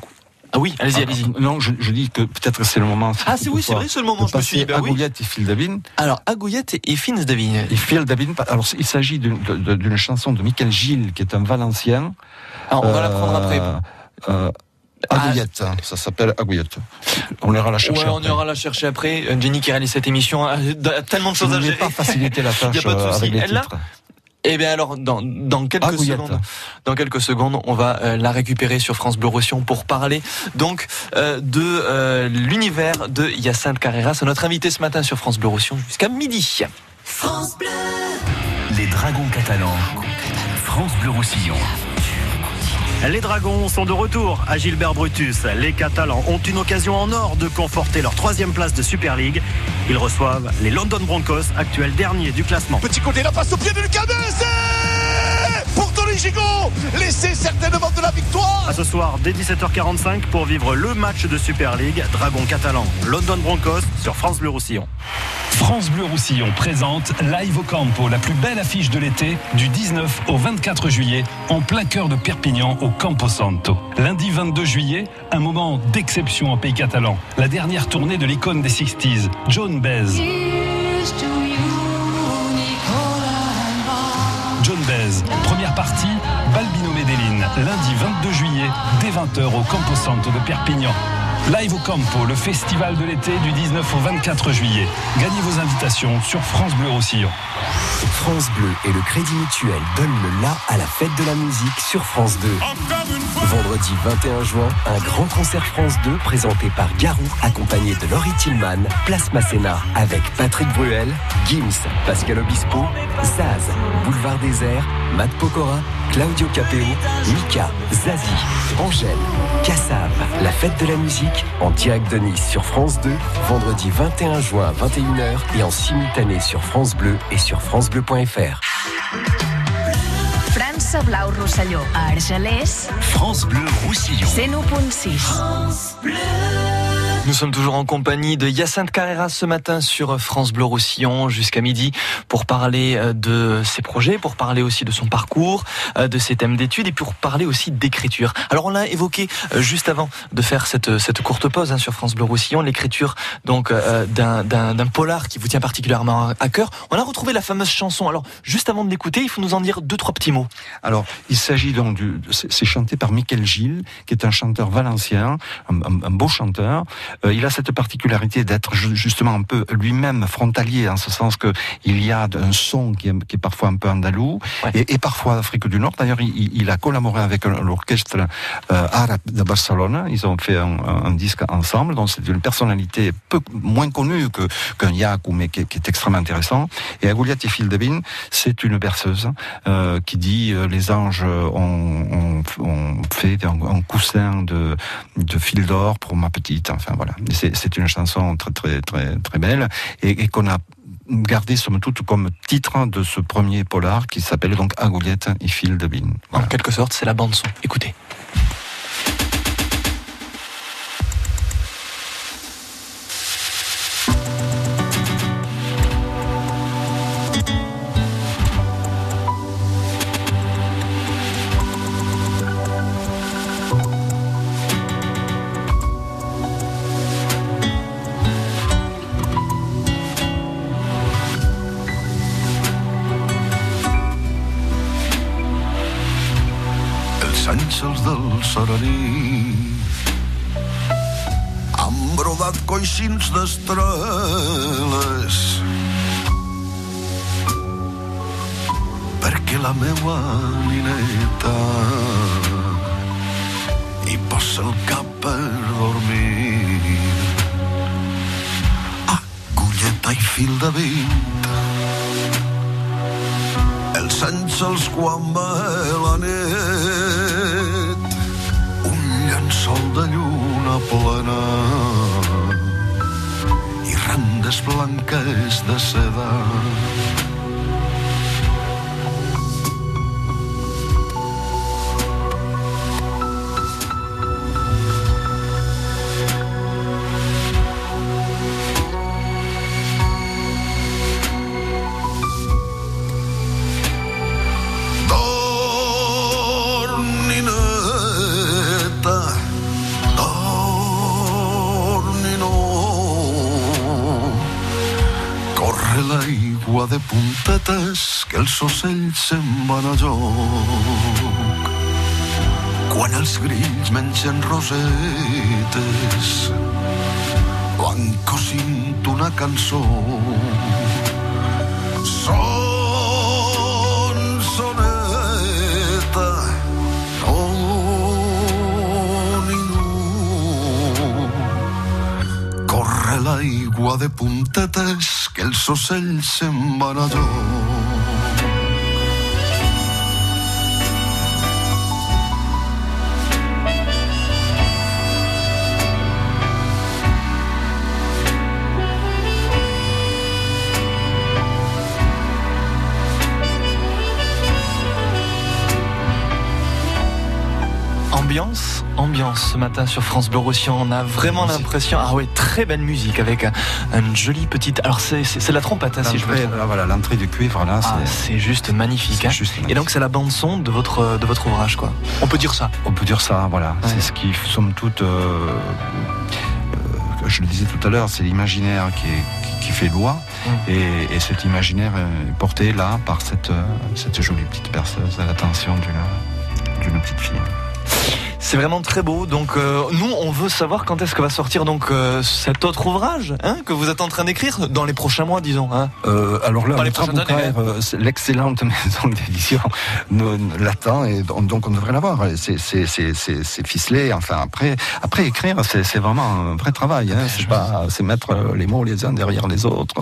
Ah oui, allez-y, allez-y. Ah, non, je, je, dis que peut-être c'est le moment. Ah c'est oui, c'est vrai, c'est le moment. Je me suis dit, Agouillette oui. et Phil Davin. Alors Agouillette et Fins Davin. Et Phil Davin. Alors il s'agit d'une chanson de Michael Gilles qui est un Valencien. Alors on va euh, la prendre après. Euh, Agouillette, ah. ça s'appelle Agouillette. On ira la chercher. Ouais, on ira la chercher après. Jenny qui réalise cette émission a tellement de choses à gérer. pas faciliter la tâche. Il y a pas de souci. Avec les Elle titres. Eh bien alors dans, dans quelques secondes, dans quelques secondes, on va euh, la récupérer sur France Bleu Roussillon pour parler donc euh, de euh, l'univers de Yacinthe Carrera. C'est notre invité ce matin sur France Bleu Roussillon jusqu'à midi. France Bleu. Les Dragons catalans. France Bleu Roussillon. Les Dragons sont de retour à Gilbert Brutus. Les Catalans ont une occasion en or de conforter leur troisième place de Super League. Ils reçoivent les London Broncos, actuels derniers du classement. Petit côté, la passe au pied de Lucas Gigot, laissez certainement de la victoire. À ce soir, dès 17h45, pour vivre le match de Super League, Dragons catalans, London Broncos sur France Bleu Roussillon. France Bleu Roussillon présente Live au Campo, la plus belle affiche de l'été, du 19 au 24 juillet, en plein cœur de Perpignan, au Campo Santo. Lundi 22 juillet, un moment d'exception en pays catalan. La dernière tournée de l'icône des 60s, John Bez. Première partie, Balbino Medellin, lundi 22 juillet, dès 20h au Campo Santo de Perpignan. Live au Campo, le festival de l'été du 19 au 24 juillet. Gagnez vos invitations sur France Bleu Roussillon. France Bleu et le Crédit Mutuel donnent le la à la fête de la musique sur France 2. Vendredi 21 juin, un grand concert France 2 présenté par Garou, accompagné de Laurie Tillman, Place Masséna, avec Patrick Bruel, Gims, Pascal Obispo, Zaz, Boulevard Désert, Matt Pokora, Claudio Capeo, Mika, Zazie, Angèle, Cassav, la fête de la musique en direct de Nice sur France 2, vendredi 21 juin à 21h et en simultané sur France Bleu et sur francebleu.fr. França Blau Rosselló, a Argelès. France Bleu Roussillon. 101.6. France Bleu. Nous sommes toujours en compagnie de Yacinthe Carrera ce matin sur France Bleu Roussillon jusqu'à midi pour parler de ses projets, pour parler aussi de son parcours, de ses thèmes d'études et pour parler aussi d'écriture. Alors on l'a évoqué juste avant de faire cette, cette courte pause hein, sur France Bleu Roussillon, l'écriture donc euh, d'un polar qui vous tient particulièrement à cœur. On a retrouvé la fameuse chanson. Alors juste avant de l'écouter, il faut nous en dire deux trois petits mots. Alors il s'agit donc du, c'est chanté par Michael Gilles, qui est un chanteur valencien, un beau chanteur. Euh, il a cette particularité d'être justement un peu lui-même frontalier, en ce sens que il y a un son qui est, qui est parfois un peu andalou et, et, parfois d'Afrique du Nord. D'ailleurs, il, il, a collaboré avec l'orchestre euh, arabe de Barcelone. Ils ont fait un, un disque ensemble, donc c'est une personnalité peu moins connue que qu'un Yaku, mais qui, qui, est extrêmement intéressant. Et Agouliat et Fildebin, c'est une berceuse euh, qui dit euh, les anges ont, ont, ont fait un, un, coussin de, de fil d'or pour ma petite. Enfin voilà, c'est une chanson très très très très belle et, qu'on a gardé somme toute comme titre de ce premier polar qui s'appelle donc Agouliette et Fil de Bin. Voilà. En quelque sorte, c'est la bande son. Écoutez. Saraní han brodat coixins d'estreles perquè la meua nineta hi posa el cap per dormir. Agulleta i fil de vint els àngels quan va la nit llençol de lluna plena. I randes blanques de seda de puntetes que els ocells se'n van a joc. Quan els grills mengen rosetes van cosint una cançó. Son soneta, on i nu. Corre l'aigua de puntetes els ocells se'n ambiance, ce matin sur France Bleu Roussillon. On a vraiment l'impression, ah ouais, très belle musique avec un, une jolie petite. Alors c'est la trompette, hein, si je veux. Là, voilà, l'entrée du cuivre là, ah, c'est juste magnifique. Hein. Juste. Et donc c'est la bande son de votre de votre ouvrage, quoi. On peut dire ça. On peut dire ça, voilà. Ouais. C'est ce qui, somme toute, euh, euh, je le disais tout à l'heure, c'est l'imaginaire qui est qui fait loi mmh. et, et, cet imaginaire est porté là par cette, cette jolie petite berceuse à l'attention d'une petite fille. C'est vraiment très beau. Donc euh, nous, on veut savoir quand est-ce que va sortir donc euh, cet autre ouvrage hein, que vous êtes en train d'écrire dans les prochains mois, disons. Hein euh, alors là, l'excellente maison d'édition l'attend et donc on devrait l'avoir. C'est ficelé. Enfin après, après écrire, c'est vraiment un vrai travail. Hein. C'est pas, c'est mettre les mots les uns derrière les autres,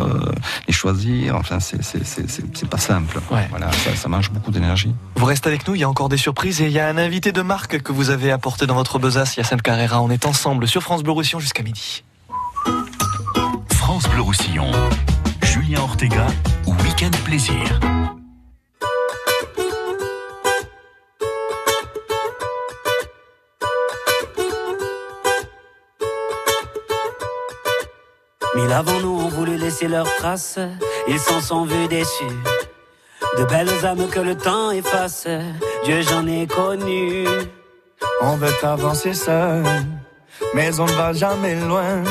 les choisir. Enfin, c'est pas simple. Ouais. Voilà, ça, ça mange beaucoup d'énergie. Vous restez avec nous. Il y a encore des surprises et il y a un invité de marque que vous avez apporté dans votre besace, Yacine Carrera. On est ensemble sur France Bleu Roussillon jusqu'à midi. France Bleu Roussillon, Julien Ortega, Week-end Plaisir. Mille avant nous ont voulu laisser leurs traces, ils s'en sont vus déçus. De belles âmes que le temps efface, Dieu j'en ai connu. On veut avancer seul, mais on ne va jamais loin.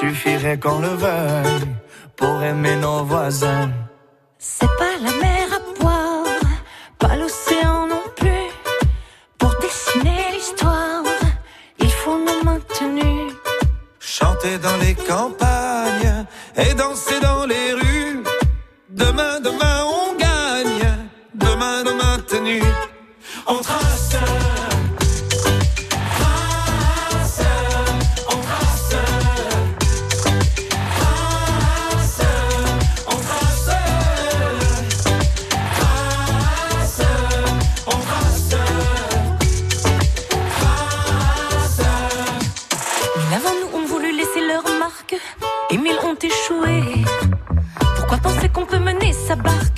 Suffirait qu'on le veuille pour aimer nos voisins. C'est pas la mer à boire, pas l'océan non plus. Pour dessiner l'histoire, il faut nos maintenus. chanter dans les campagnes et danser dans les rues. Demain, demain, on gagne. Demain, demain, tenue. On trace. Sa barque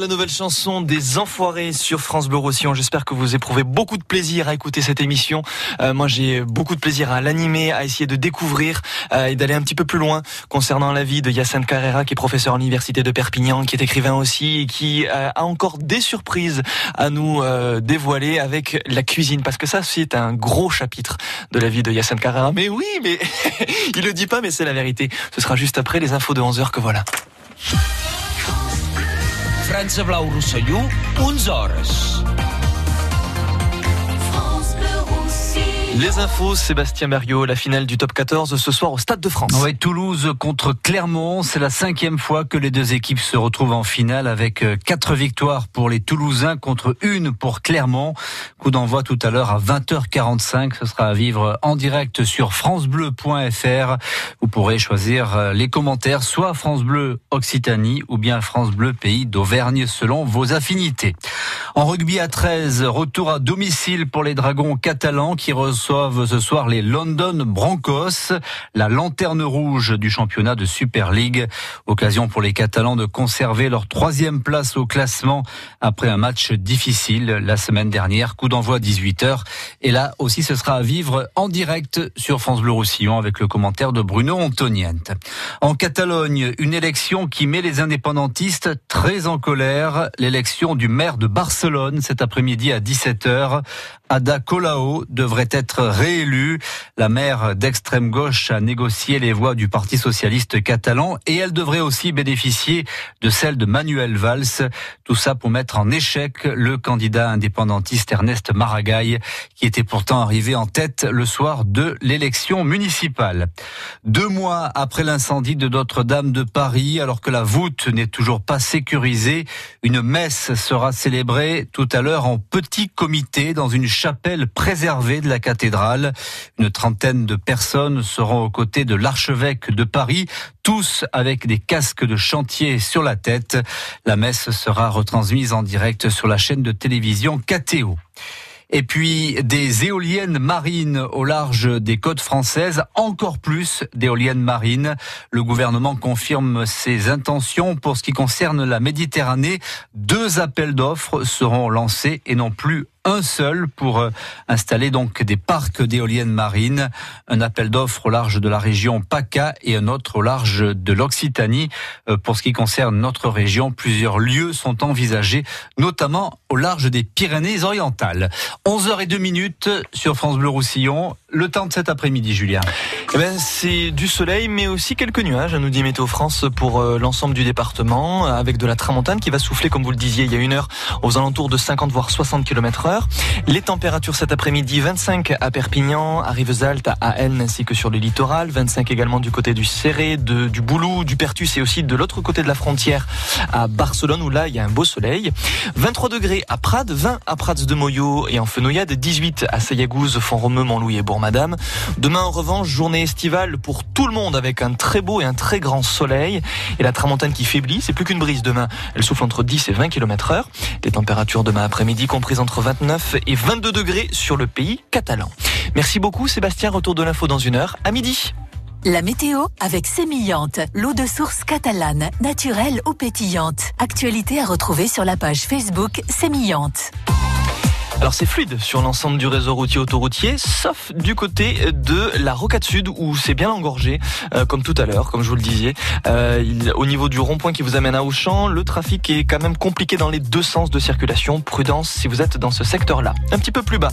la nouvelle chanson des Enfoirés sur France Bleu Roussillon. J'espère que vous éprouvez beaucoup de plaisir à écouter cette émission. Euh, moi, j'ai beaucoup de plaisir à l'animer, à essayer de découvrir euh, et d'aller un petit peu plus loin concernant la vie de Yacine Carrera, qui est professeur à l'université de Perpignan, qui est écrivain aussi et qui euh, a encore des surprises à nous dévoiler avec la cuisine, parce que ça, c'est un gros chapitre de la vie de Yacine Carrera. Mais oui, mais il le dit pas, mais c'est la vérité. Ce sera juste après les infos de 11 h que voilà. França Blau Rosselló, 11 hores. Les infos, Sébastien Berriot, la finale du top 14 ce soir au Stade de France. Ouais, Toulouse contre Clermont, c'est la cinquième fois que les deux équipes se retrouvent en finale avec euh, quatre victoires pour les Toulousains contre une pour Clermont. Coup d'envoi tout à l'heure à 20h45, ce sera à vivre en direct sur francebleu.fr. Vous pourrez choisir euh, les commentaires, soit France Bleu Occitanie ou bien France Bleu Pays d'Auvergne selon vos affinités. En rugby à 13, retour à domicile pour les Dragons catalans qui reçoivent ce soir les London Broncos, la lanterne rouge du championnat de Super League. Occasion pour les Catalans de conserver leur troisième place au classement après un match difficile la semaine dernière. Coup d'envoi 18h. Et là aussi, ce sera à vivre en direct sur France Bleu Roussillon avec le commentaire de Bruno Antoniente. En Catalogne, une élection qui met les indépendantistes très en colère. L'élection du maire de Barcelone cet après-midi à 17h. Ada Colau devrait être réélue. La maire d'extrême gauche a négocié les voix du Parti socialiste catalan et elle devrait aussi bénéficier de celle de Manuel Valls. Tout ça pour mettre en échec le candidat indépendantiste Ernest Maragall, qui était pourtant arrivé en tête le soir de l'élection municipale. Deux mois après l'incendie de Notre-Dame de Paris, alors que la voûte n'est toujours pas sécurisée, une messe sera célébrée tout à l'heure en petit comité dans une chapelle préservée de la cathédrale. Une trentaine de personnes seront aux côtés de l'archevêque de Paris, tous avec des casques de chantier sur la tête. La messe sera retransmise en direct sur la chaîne de télévision KTO. Et puis des éoliennes marines au large des côtes françaises, encore plus d'éoliennes marines. Le gouvernement confirme ses intentions pour ce qui concerne la Méditerranée. Deux appels d'offres seront lancés et non plus un seul pour euh, installer donc des parcs d'éoliennes marines. Un appel d'offres au large de la région PACA et un autre au large de l'Occitanie. Euh, Pour ce qui concerne notre région, plusieurs lieux sont envisagés, notamment au large des Pyrénées-Orientales. 11h02 minutes sur France Bleu Roussillon. Le temps de cet après-midi, Julien. Eh ben, c'est du soleil, mais aussi quelques nuages, nous dit Météo France, pour euh, l'ensemble du département, avec de la tramontane qui va souffler, comme vous le disiez, il y a une heure, aux alentours de 50 voire 60 km Les températures cet après-midi, 25 à Perpignan, à Rivesaltes, à Elne, ainsi que sur le littoral, 25 également du côté du Serré, du Boulou, du Pertus et aussi de l'autre côté de la frontière à Barcelone, où là, il y a un beau soleil. 23 degrés à Prades, 20 à Prades de Moyo et en Fenouillade, 18 à Sayagouz, Font-Romeu, Montlouis et Bourg-Madame. Demain, en revanche, journée estivale pour tout le monde avec un très beau et un très grand soleil et la tramontane qui faiblit. C'est plus qu'une brise demain. Elle souffle entre 10 et 20 km heure. Les températures demain après-midi comprises entre 29 et 22 degrés sur le pays catalan. Merci beaucoup Sébastien. Retour de l'info dans une heure à midi. La météo avec Sémillante, l'eau de source catalane, naturelle ou pétillante. Actualité à retrouver sur la page Facebook Sémillante. Alors c'est fluide sur l'ensemble du réseau routier autoroutier, sauf du côté de la Rocade Sud où c'est bien engorgé, euh, comme tout à l'heure, comme je vous le disais. Euh, au niveau du rond-point qui vous amène à Auchan, le trafic est quand même compliqué dans les deux sens de circulation. Prudence si vous êtes dans ce secteur-là. Un petit peu plus bas,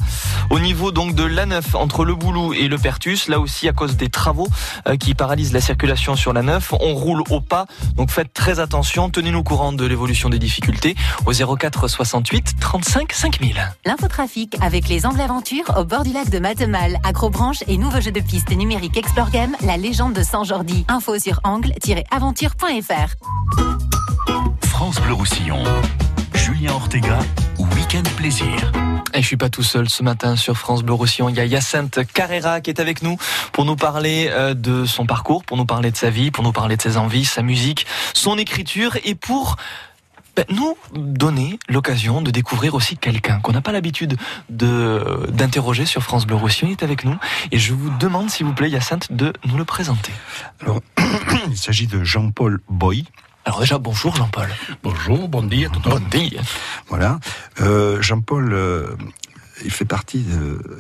au niveau donc de l'A9 entre le Boulou et le Pertus, là aussi à cause des travaux euh, qui paralysent la circulation sur l'A9, on roule au pas, donc faites très attention, tenez-nous au courant de l'évolution des difficultés au 04 68 35 5000. L'infotrafic avec les Angles Aventures au bord du lac de Matemal, Acrobranche et nouveau jeu de piste numérique Explore Game, la légende de Saint-Jordi. Info sur angle-aventure.fr. France Bleu Roussillon. Julien Ortega, Week-end Plaisir. Et je suis pas tout seul ce matin sur France Bleu Roussillon. Il y a Yacinthe Carrera qui est avec nous pour nous parler euh, de son parcours, pour nous parler de sa vie, pour nous parler de ses envies, sa musique, son écriture et pour ben, nous donner l'occasion de découvrir aussi quelqu'un qu'on n'a pas l'habitude de d'interroger sur France Bleu Roussillon. Il est avec nous et je vous demande s'il vous plaît Yacinthe de nous le présenter. Alors, il s'agit de Jean-Paul Boy. Alors déjà, bonjour Jean-Paul. Bonjour, bon dia tout Bon dia. Voilà. Euh, Jean-Paul, euh, il fait partie de,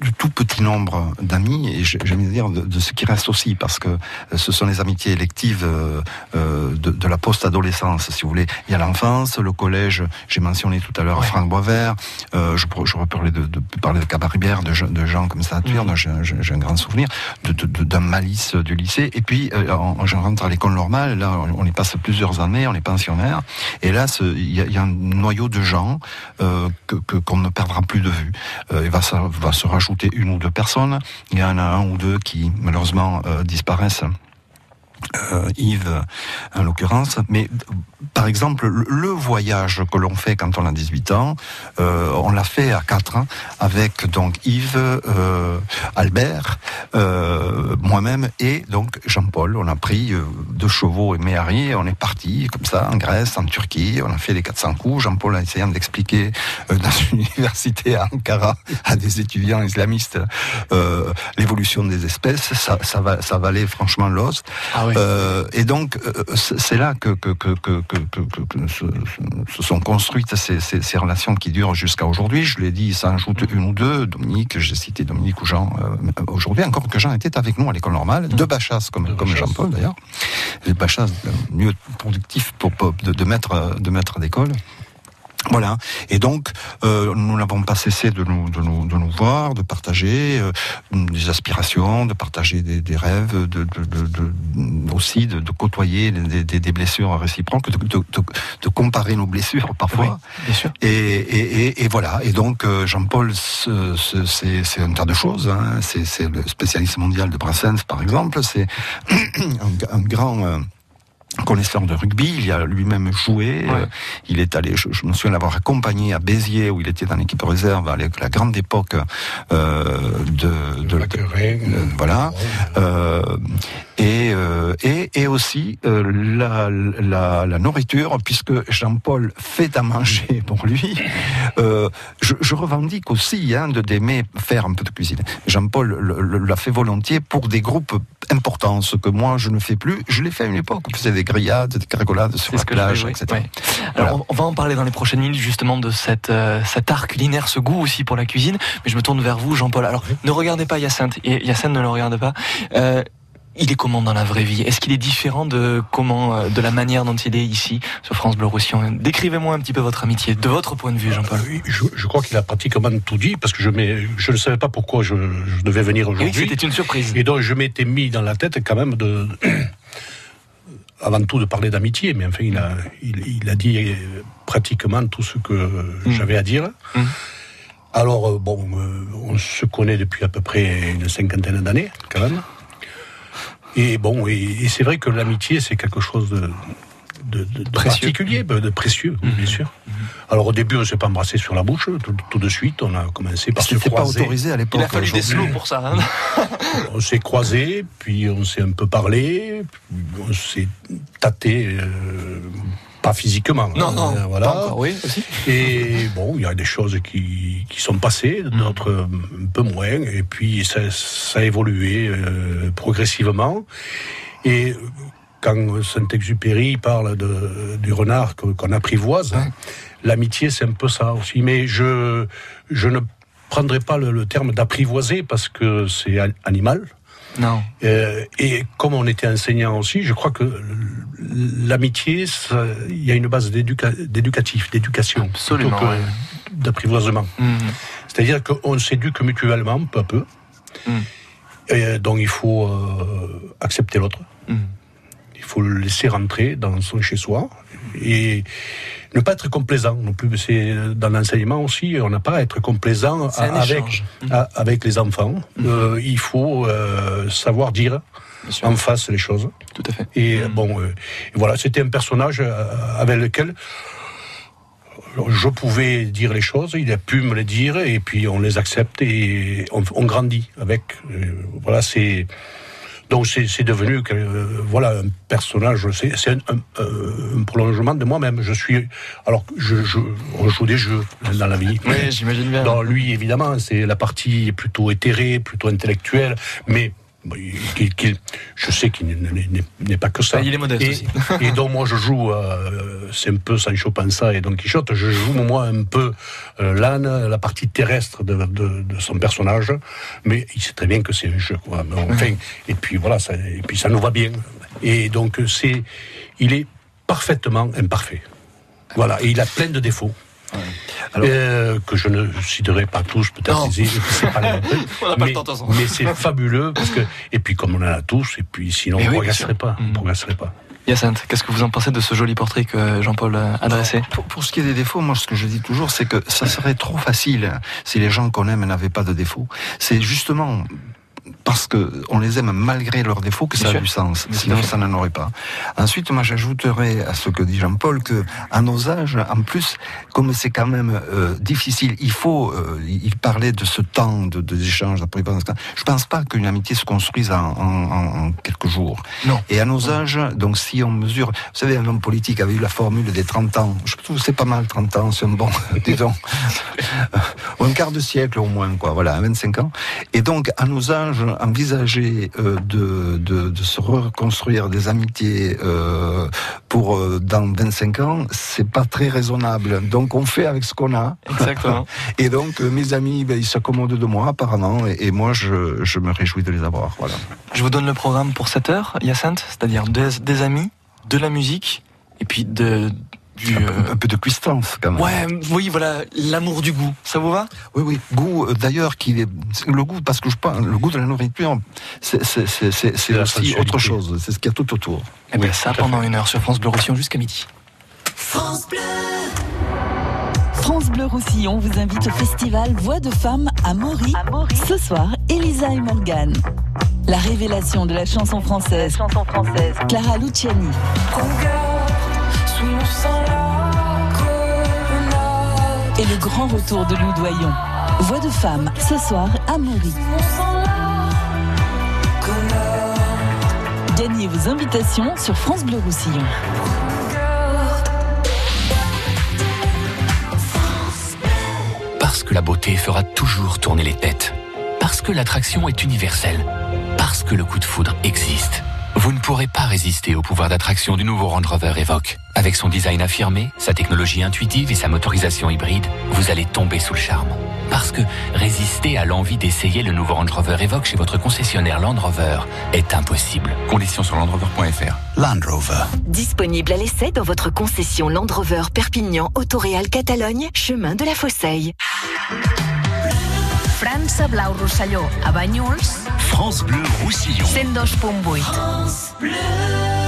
du tout petit nombre d'amis, et j'aime dire de, de ce qui reste aussi, parce que ce sont les amitiés électives euh, euh, de, de la post-adolescence, si vous voulez. Il y a l'enfance, le collège, j'ai mentionné tout à l'heure Franck Boisvert, euh, je, je parler de, de, parler de Cabarribière, de, gens- de gens comme ça à Turne, j'ai un grand souvenir, d'un malice du lycée, et puis euh, je rentre à l'école normale, là on y passe plusieurs années, on est pensionnaire, et là il y, a- il y a un noyau de gens euh, que- qu'on ne perdra plus de vue. Euh, il va, se- va se rajouter une ou deux personnes. Il y en a un ou deux qui malheureusement euh, disparaissent. Euh, Yves, en l'occurrence, mais par exemple, le, voyage que l'on fait quand on a 18 ans, euh, on l'a fait à quatre ans avec donc Yves, euh, Albert, euh, moi-même et donc Jean-Paul. On a pris euh, deux chevaux et Méhari on est parti comme ça en Grèce, en Turquie. On a fait les 400 coups. Jean-Paul a essayé d'expliquer euh, dans une université à Ankara à des étudiants islamistes l'évolution des espèces. Ça, ça, va, ça valait franchement l'os. Euh, et donc, euh, c'est là que, se, se sont construites ces, ces, ces relations qui durent jusqu'à aujourd'hui. Je l'ai dit, ça ajoute une ou deux. Dominique, j'ai cité Dominique ou Jean euh, aujourd'hui, encore que Jean était avec nous à l'école normale, de Bachas, comme, comme Jean-Paul d'ailleurs. Bachas, le mieux productif pour, pour- de, de maître, de maître d'école. Voilà. Et donc, euh, nous n'avons pas cessé de nous, de nous, de nous voir, de partager euh, des aspirations, de partager des, des rêves, de, de, de- de- aussi de, de côtoyer des, des- des blessures réciproques, de, de, de- de comparer nos blessures parfois. bien sûr. Et, et, et, et voilà. Et donc, euh, Jean-Paul, ce- ce- c'est un tas de choses. Hein. C'est c'est le spécialiste mondial de Brassens, par exemple. C'est un, un grand. Connaisseur de rugby, il a lui-même joué, euh, il est allé, je, je me souviens l'avoir accompagné à Béziers où il était dans l'équipe réserve à la la grande époque euh, de, de, de- euh, voilà. Euh, et, euh, et, et aussi euh, la, la, la nourriture, puisque Jean-Paul fait à manger pour lui. Euh, je, je revendique aussi hein, de d'aimer faire un peu de cuisine. Jean-Paul l'a fait volontiers pour des groupes importants, ce que moi je ne fais plus. Je l'ai fait à une époque, on faisait des grillades, des cargolades sur la plage, oui. etc. Alors, on- on va en parler dans les prochaines minutes justement de cette, cet art culinaire, ce goût aussi pour la cuisine. Mais je me tourne vers vous, Jean-Paul. Alors, ne regardez pas Yacinthe. Et Yacinthe ne le regarde pas. Il est comment dans la vraie vie? Est-ce qu'il est différent de comment, euh, de la manière dont il est ici sur France Bleu Roussillon? Décrivez-moi un petit peu votre amitié, de votre point de vue, Jean-Paul. Je, je crois qu'il a pratiquement tout dit parce que je, ne savais pas pourquoi je, je devais venir oui, aujourd'hui. c'était une surprise. Et donc je m'étais mis dans la tête quand même de, avant tout de parler d'amitié, mais enfin il a, il, il a dit euh, pratiquement tout ce que Mm. j'avais à dire. Alors euh, bon, on se connaît depuis à peu près une cinquantaine d'années quand même. Et bon, et, et c'est vrai que l'amitié c'est quelque chose de, de, de- de particulier, de précieux, bien sûr. Alors au début on s'est pas embrassé sur la bouche, tout, tout de suite on a commencé par se C'était pas croiser. autorisé à l'époque. Il a fallu des slows pour ça. hein. On s'est croisés, puis on s'est un peu parlé, puis on s'est tâté, euh, pas physiquement. Non, hein, non, euh, voilà. pas encore, oui, aussi. Et bon, il y a des choses qui, qui sont passées, d'autres euh, un peu moins, et puis ça, ça a évolué euh, progressivement. Et quand Saint-Exupéry parle de, du renard qu'on apprivoise, l'amitié c'est un peu ça aussi. Mais je, je ne prendrai pas le, le terme d'apprivoiser parce que c'est an- animal. Non. Euh, et comme on était enseignant aussi, je crois que l'amitié, il y a une base d'éduca- d'éducatif, d'éducation, Absolument, ouais. d'apprivoisement. Mhm. C'est-à-dire qu'on s'éduque mutuellement, peu à peu. Mhm. Et donc il faut euh, accepter l'autre. Mhm. Il faut le laisser rentrer dans son chez-soi et ne pas être complaisant non plus. C'est dans l'enseignement aussi, on n'a pas à être complaisant avec à- avec les enfants. Euh, il faut euh, savoir dire en face les choses. Tout à fait. Et bon, euh, voilà, c'était un personnage euh, avec lequel je pouvais dire les choses, il a pu me les dire, et puis on les accepte et on, on grandit avec. Euh, voilà, c'est. Donc c'est devenu euh, voilà un personnage, c'est c'est un, un- un prolongement de moi-même. Je suis alors je, je on joue des jeux dans la vie. Oui, j'imagine bien. Dans lui évidemment, c'est la partie plutôt éthérée, plutôt intellectuelle, mais qu'il- qu'il- je sais qu'il n'est- pas que ça. Ah, il est modeste et, aussi. et donc moi je joue, euh, c'est un peu Sancho Panza et Don Quichotte, je joue moi un peu euh, l'âne, la partie terrestre de, de- de son personnage, mais il sait très bien que c'est un jeu. Quoi. Enfin, et puis voilà, ça, et puis ça nous va bien. Et donc c'est, il est parfaitement imparfait. Voilà, et il a plein de défauts. Euh, que je ne citerai pas tous, peut-être. Mais, mais c'est fabuleux parce que et puis comme on en a tous et puis sinon on ne sûr. progresserait pas, on progresserait pas. Hyacinthe, qu'est-ce que vous en pensez de ce joli portrait que Jean-Paul a dressé Pour, pour ce qui est des défauts, moi, ce que je dis toujours, c'est que ça serait trop facile si les gens qu'on aime n'avaient pas de défauts. C'est justement parce que on les aime malgré leurs défauts que ça a du sens. Bien Sinon, sûr. ça n'en aurait pas. Ensuite, moi, j'ajouterais à ce que dit Jean-Paul que à nos âges, en plus, comme c'est quand même euh, difficile, il faut. euh, il parlait de ce temps de de- d'échange, d'apprivoisement. Je pense pas qu'une amitié se construise en, en- en- en quelques jours. Non. Et à nos âges, donc si on mesure, vous savez, un homme politique avait eu la formule des 30 ans. Je trouve que c'est pas mal, 30 ans, c'est un bon, disons, un quart de siècle au moins, quoi, voilà, 25 ans. Et donc, à nos âges, envisager euh, de, de, de se reconstruire des amitiés euh, pour euh, dans 25 ans, c'est pas très raisonnable. Donc, on fait avec ce qu'on a. Exactement. Et donc, mes amis, ben, ils s'accommodent de moi, apparemment, et, et moi, je, je me réjouis de les avoir, voilà. Je vous donne le programme pour cette heure, Hyacinthe, c'est-à-dire des, des amis, de la musique, et puis de, du... Un peu de cuistance, quand même. Ouais, oui, voilà, l'amour du goût. Ça vous va? Oui, oui. Goût, euh, d'ailleurs, qui est le goût, parce que je pense, le goût de la nourriture, c'est aussi autre chose. C'est ce qu'il y a tout autour. Eh ben ça pendant une heure sur France Bleu Roussillon jusqu'à midi. France Bleu Roussillon vous invite au festival Voix de femmes à Maury. Ce soir, Elisa et Morgane. La révélation de la chanson française. Clara Luciani. Et le grand retour de Lou Doyon. Voix de femmes, ce soir à Maury. Signez vos invitations sur France Bleu Roussillon. Parce que la beauté fera toujours tourner les têtes. Parce que l'attraction est universelle. Parce que le coup de foudre existe. Vous ne pourrez pas résister au pouvoir d'attraction du nouveau Range Rover Evoque. Avec son design affirmé, sa technologie intuitive et sa motorisation hybride, vous allez tomber sous le charme. Parce que résister à l'envie d'essayer le nouveau Range Rover Evoque chez votre concessionnaire Land Rover est impossible. Conditions sur landrover.fr. Land Rover. Disponible à l'essai dans votre concession Land Rover Perpignan Autoréal Catalogne, chemin de la Fosseille. França Blau Rosselló, a Banyuls, France Bleu Roussillon. 102.8. to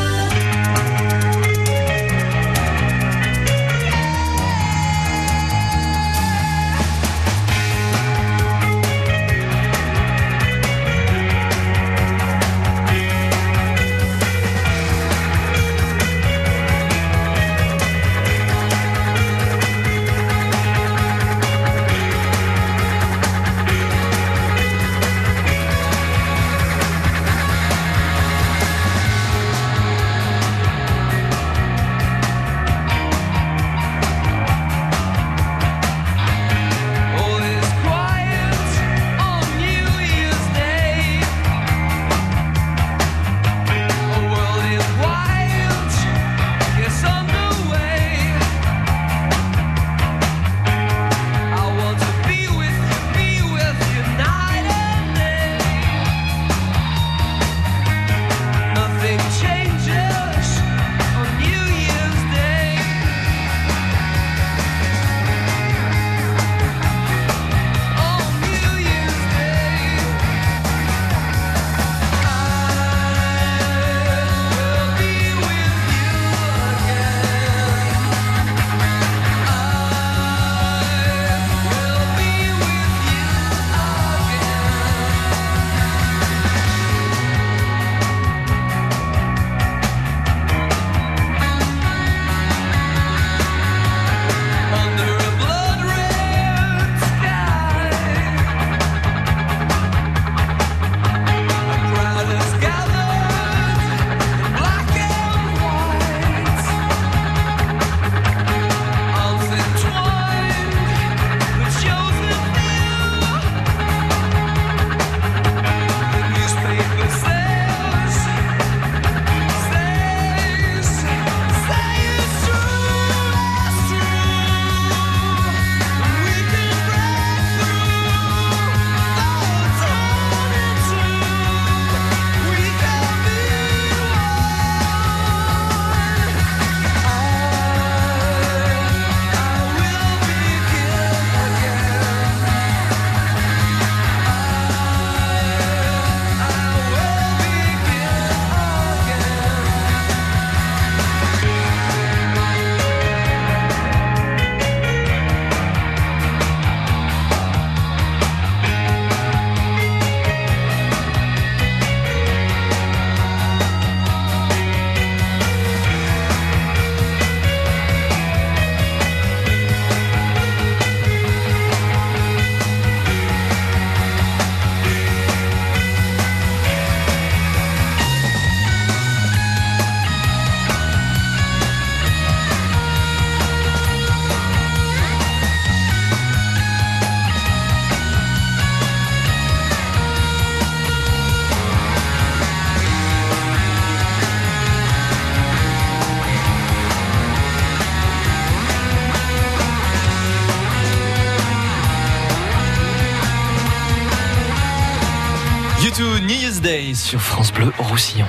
sur France Bleu Roussillon.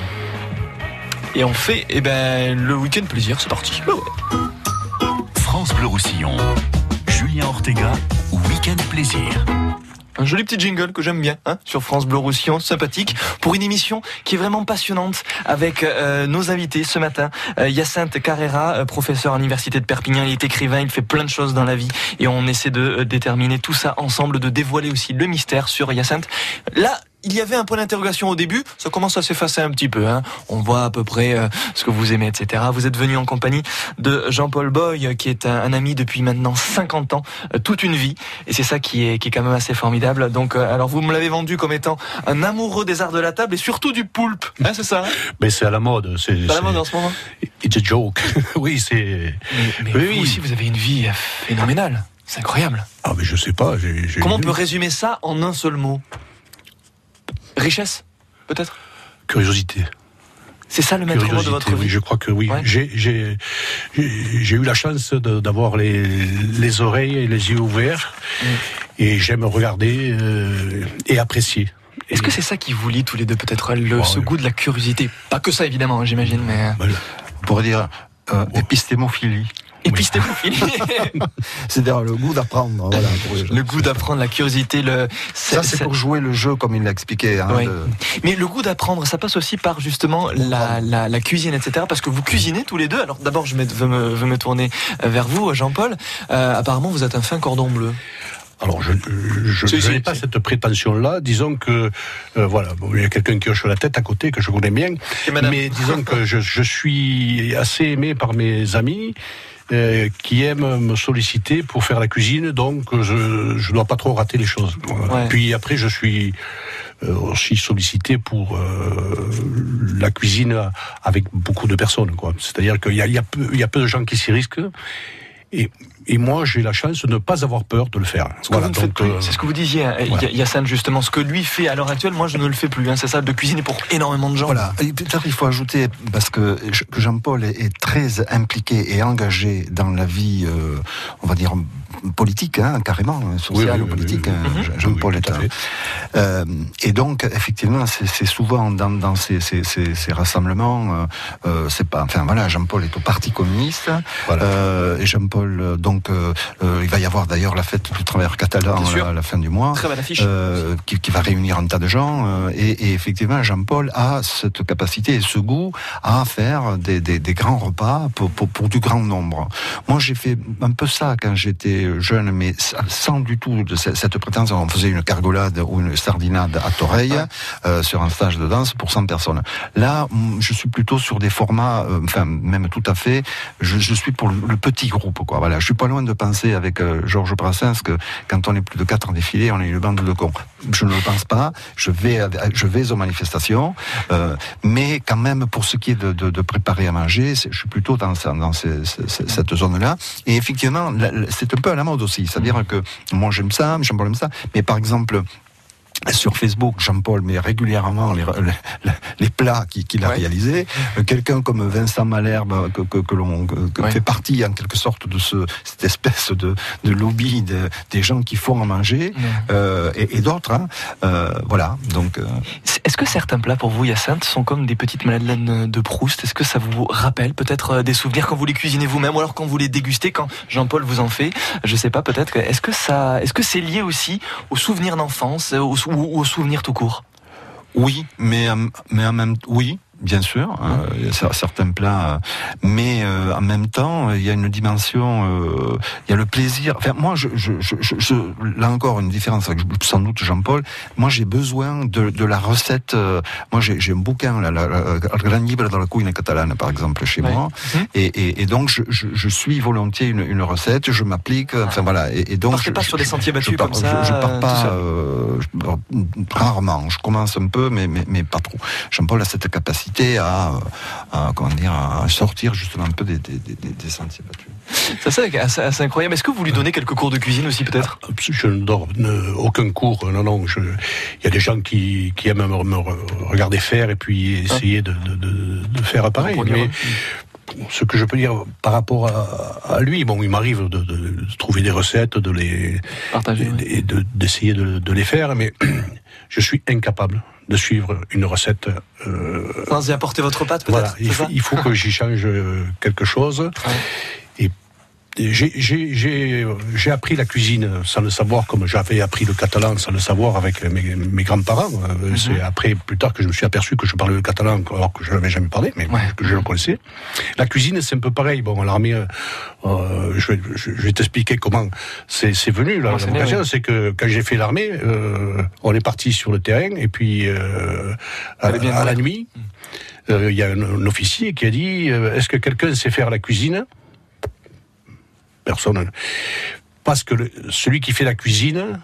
Et on fait eh ben, le week-end plaisir, c'est parti. Bah ouais. France Bleu Roussillon. Julien Ortega, Week-end plaisir. Un joli petit jingle que j'aime bien hein, sur France Bleu Roussillon, sympathique, pour une émission qui est vraiment passionnante avec euh, nos invités ce matin. Euh, Hyacinthe Carrera, euh, professeur à l'Université de Perpignan, il est écrivain, il fait plein de choses dans la vie et on essaie de euh, déterminer tout ça ensemble, de dévoiler aussi le mystère sur Hyacinthe. Là, il y avait un point d'interrogation au début, ça commence à s'effacer un petit peu. Hein. On voit à peu près euh, ce que vous aimez, etc. Vous êtes venu en compagnie de Jean-Paul Boy, qui est un, un, ami depuis maintenant 50 ans, euh, toute une vie, et c'est ça qui est, qui est quand même assez formidable. Donc, euh, alors vous me l'avez vendu comme étant un amoureux des arts de la table et surtout du poulpe, hein, c'est ça hein? Mais c'est à la mode. C'est à la mode en ce moment. It's a joke. oui, c'est. Mais, mais oui, vous aussi, vous avez une vie phénoménale. C'est incroyable. Ah, mais je sais pas. J ai, j ai Comment on peut résumer ça en un seul mot? Richesse, peut-être? Curiosité. C'est ça le maître mot de votre vie? oui, Je crois que oui. Ouais. J'ai eu la chance d'avoir les, les, oreilles et les yeux ouverts mmh. et j'aime regarder euh, et apprécier. Est-ce que c'est ça qui vous lie tous les deux peut-être le oh, ce oui. goût de la curiosité? Pas que ça évidemment, hein, j'imagine, mais on pourrait dire euh, épistémophilie. Épistémophilie. C'est-à-dire le goût d'apprendre. Voilà, le goût d'apprendre, la curiosité. Le... Ça, c'est pour jouer le jeu comme il l'a expliqué. Hein, oui. de... Mais le goût d'apprendre, ça passe aussi par justement la, la, la, cuisine, etc. Parce que vous cuisinez tous les deux. Alors d'abord, je veux me, veux me tourner vers vous, Jean-Paul. Euh, apparemment, vous êtes un fin cordon bleu. Alors, je, je, je n'ai pas cette prétention-là. Disons que, euh, voilà, bon, il y a quelqu'un qui hoche la tête à côté que je connais bien. Mais disons que je, je suis assez aimé par mes amis. Euh, qui aiment me solliciter pour faire la cuisine, donc je ne dois pas trop rater les choses. Ouais. Puis après, je suis euh, aussi sollicité pour euh, la cuisine avec beaucoup de personnes. C'est-à-dire qu'il y a, il y, a peu, il y a peu de gens qui s'y risquent. Et, et, moi, j'ai la chance de ne pas avoir peur de le faire. Voilà, euh, c'est ce que vous disiez, hein, voilà. Yassine, justement. Ce que lui fait à l'heure actuelle, moi, je ne le fais plus. Hein, c'est ça, de cuisiner pour énormément de gens. Voilà. Peut-être il faut ajouter, parce que Jean-Paul est, est, très impliqué et engagé dans la vie, euh, on va dire, politique, hein, carrément, sociale oui, ou politique. Oui, hein, Jean-Paul est un. Euh, et donc, effectivement, c'est souvent dans, dans ces, ces, ces, ces rassemblements, euh, c'est pas. Enfin, voilà, Jean-Paul est au Parti communiste. Voilà. Euh, et Jean-Paul, donc, euh, il va y avoir d'ailleurs la fête du travailleur catalan à, la fin du mois. Très belle affiche. Euh, Qui, qui, va réunir un tas de gens. euh, Et, et, effectivement, Jean-Paul a cette capacité et ce goût à faire des, des, des grands repas pour, pour, pour, du grand nombre. Moi, j'ai fait un peu ça quand j'étais jeune, mais sans du tout de cette prétention. On faisait une cargolade ou une sardinade à Toreille euh, sur un stage de danse pour 100 personnes. Là, je suis plutôt sur des formats, euh, enfin même tout à fait. Je, je suis pour le, le, petit groupe, quoi. Voilà, je suis pas loin de penser avec euh, Georges Brassens que quand on est plus de quatre en défilé, on est une bande de cons. Je ne le pense pas. Je vais, je vais aux manifestations, euh, mais quand même pour ce qui est de, de, de préparer à manger, je suis plutôt dans, dans ces, ces, cette zone-là. Et effectivement, c'est un peu à la mode aussi. C'est-à-dire que moi j'aime ça, Jean-Paul aime ça, mais par exemple, sur Facebook, Jean-Paul met régulièrement les, les, les plats qu'il qu a ouais. réalisés. Euh, Quelqu'un comme Vincent Malherbe, que, que, que l'on ouais. fait partie en quelque sorte de ce, cette espèce de, de lobby de, des gens qui font à manger, ouais. euh, et, et d'autres. Hein. Euh, voilà. Donc. Euh... Est-ce que certains plats pour vous, Hyacinthe, sont comme des petites madeleines de Proust? Est-ce que ça vous rappelle peut-être euh, des souvenirs quand vous les cuisinez vous-même, ou alors quand vous les dégustez, quand Jean-Paul vous en fait? Je sais pas, peut-être. Est-ce que ça, est-ce que c'est lié aussi aux souvenirs d'enfance, aux ou aux souvenirs tout court. Oui, mais, mais en même oui, bien sûr, euh, il y a certains plats, mais euh, en même temps, il y a une dimension, euh, il y a le plaisir. Enfin, moi, je, je, je, je là encore une différence avec sans doute Jean-Paul. Moi, j'ai besoin de, de, la recette. Euh, moi, j'ai un bouquin, la, la, la, Gran Llibre dans la cuisine catalane, par exemple, chez moi, mmh. et, et, et, donc je, suis volontiers une, une recette, je m'applique. Enfin voilà, et, et donc je pas sur des sentiers battus pars, comme ça. Je, pars pas euh, rarement. Je commence un peu, mais mais, mais pas trop. Jean-Paul a cette capacité à, à, comment dire, à sortir justement un peu des, des, des, des sentiers battus. Ça c'est assez, assez, incroyable. Est-ce que vous lui donnez quelques cours de cuisine aussi peut-être? Je ne donne aucun cours. Non, non. Je... Il y a des gens qui, qui aiment me, me regarder faire et puis essayer de, de, de, de, faire pareil. Mais ce que je peux dire par rapport à, à lui, bon, il m'arrive de, de, de, trouver des recettes, de les partager, et d'essayer de, de, les faire, mais je suis incapable de suivre une recette. Euh, y apporter votre pâte, peut-être Voilà, il, il, faut que j'y change quelque chose. Ouais. J'ai- appris la cuisine sans le savoir, comme j'avais appris le catalan sans le savoir avec mes, mes grands-parents. Euh, C'est après, plus tard, que je me suis aperçu que je parlais le catalan alors que je n'avais jamais parlé, mais que je le connaissais. La cuisine, c'est un peu pareil. Bon, à l'armée, euh, je vais, je, je vais t'expliquer comment c'est venu. La vocation, oui. c'est que quand j'ai fait l'armée, euh, on est parti sur le terrain et puis euh, à, Fallait bien à la nuit, euh, il y a un, un officier qui a dit Est-ce que quelqu'un sait faire la cuisine? Personne. Parce que le- celui qui fait la cuisine,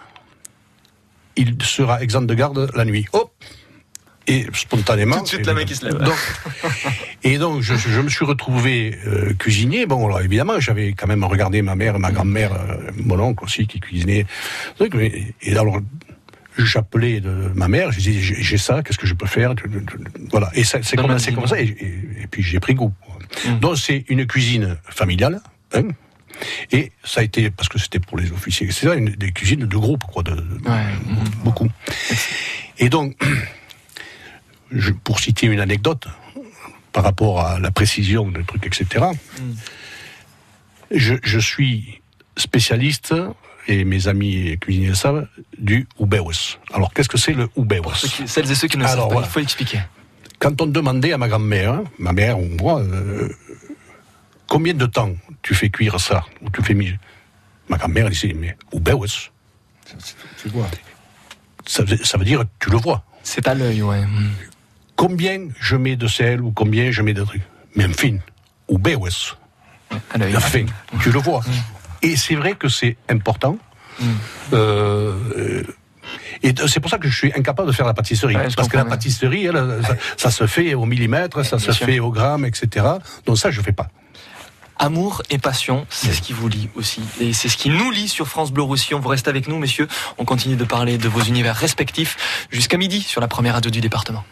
il sera exempt de garde la nuit. Hop Et spontanément. Tout de suite, la main qui se lève. Donc, et donc, je, je me suis retrouvé euh, cuisinier. Bon, alors évidemment, j'avais quand même regardé ma mère, ma grand-mère, euh, mon oncle aussi, qui cuisinait. Et alors, j'appelais ma mère, je disais, j'ai ça, qu'est-ce que je peux faire? Voilà. Et c'est comme, comme ça. Et, et- et puis, j'ai pris goût. Donc, c'est une cuisine familiale. hein. Et ça a été, parce que c'était pour les officiers, etc., une, des cuisines de groupe, quoi, de, de- beaucoup. Et donc, je- pour citer une anecdote, par rapport à la précision des trucs, etc., je, je suis spécialiste, et mes amis cuisiniers savent, du ubeus. Alors, qu'est-ce que c'est le ubeus celles et ceux qui ne savent pas, voilà. il faut expliquer. Quand on demandait à ma grand-mère, hein, ma mère ou moi, euh, combien de temps tu fais cuire ça ou tu fais miser Ma grand-mère elle disait, mais ubeus Tu vois. ça, veut- ça veut dire tu le vois. C'est à l'œil, ouais. Combien je mets de sel ou combien je mets de trucs Mais enfin, ubeus. Enfin, tu le vois. Et c'est vrai que c'est important. Euh, euh, et de- c'est pour ça que je suis incapable de faire la pâtisserie. Ouais, parce que la pâtisserie, elle, ça, ça se fait au millimètre, ça se sûr. fait au gramme, etc. Donc ça, je fais pas. Amour et passion, c'est ce qui vous lie aussi. Et c'est ce qui nous lie sur France Bleu Roussillon. Vous restez avec nous, messieurs. On continue de parler de vos univers respectifs jusqu'à midi sur la première radio du département.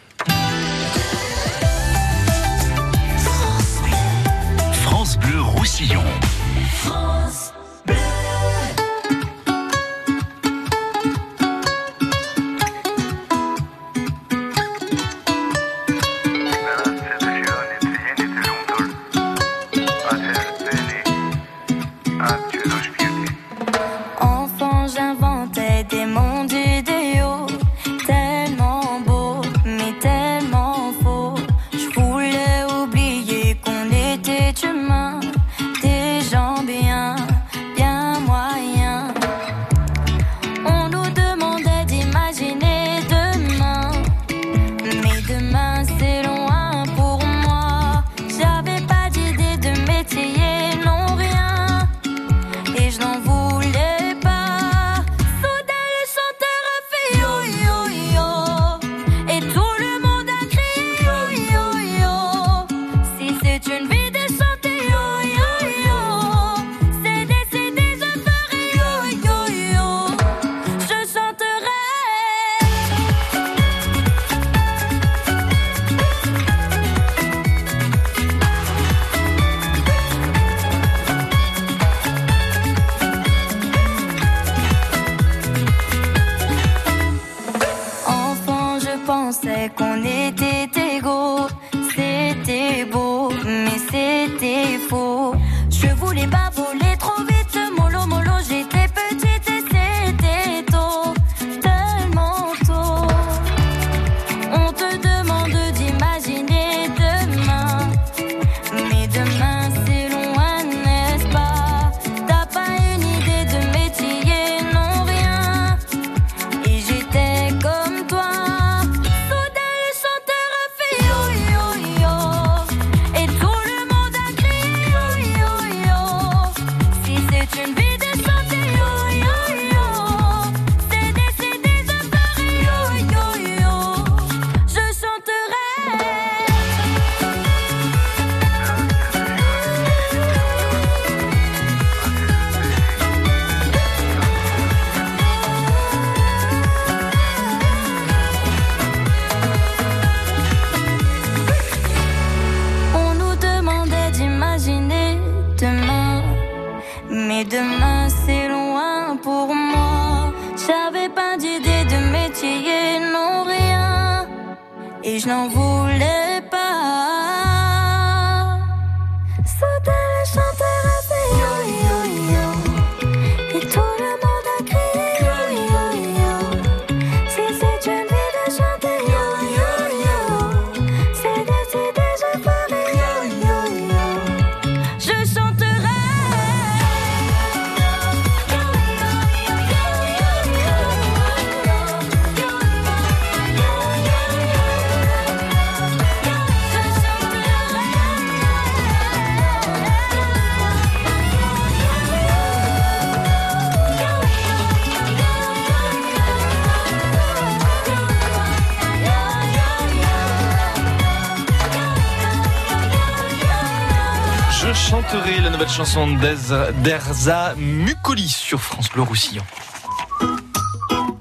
Chanson d'Ez- d'Erza Mukoli sur France Bleu Roussillon.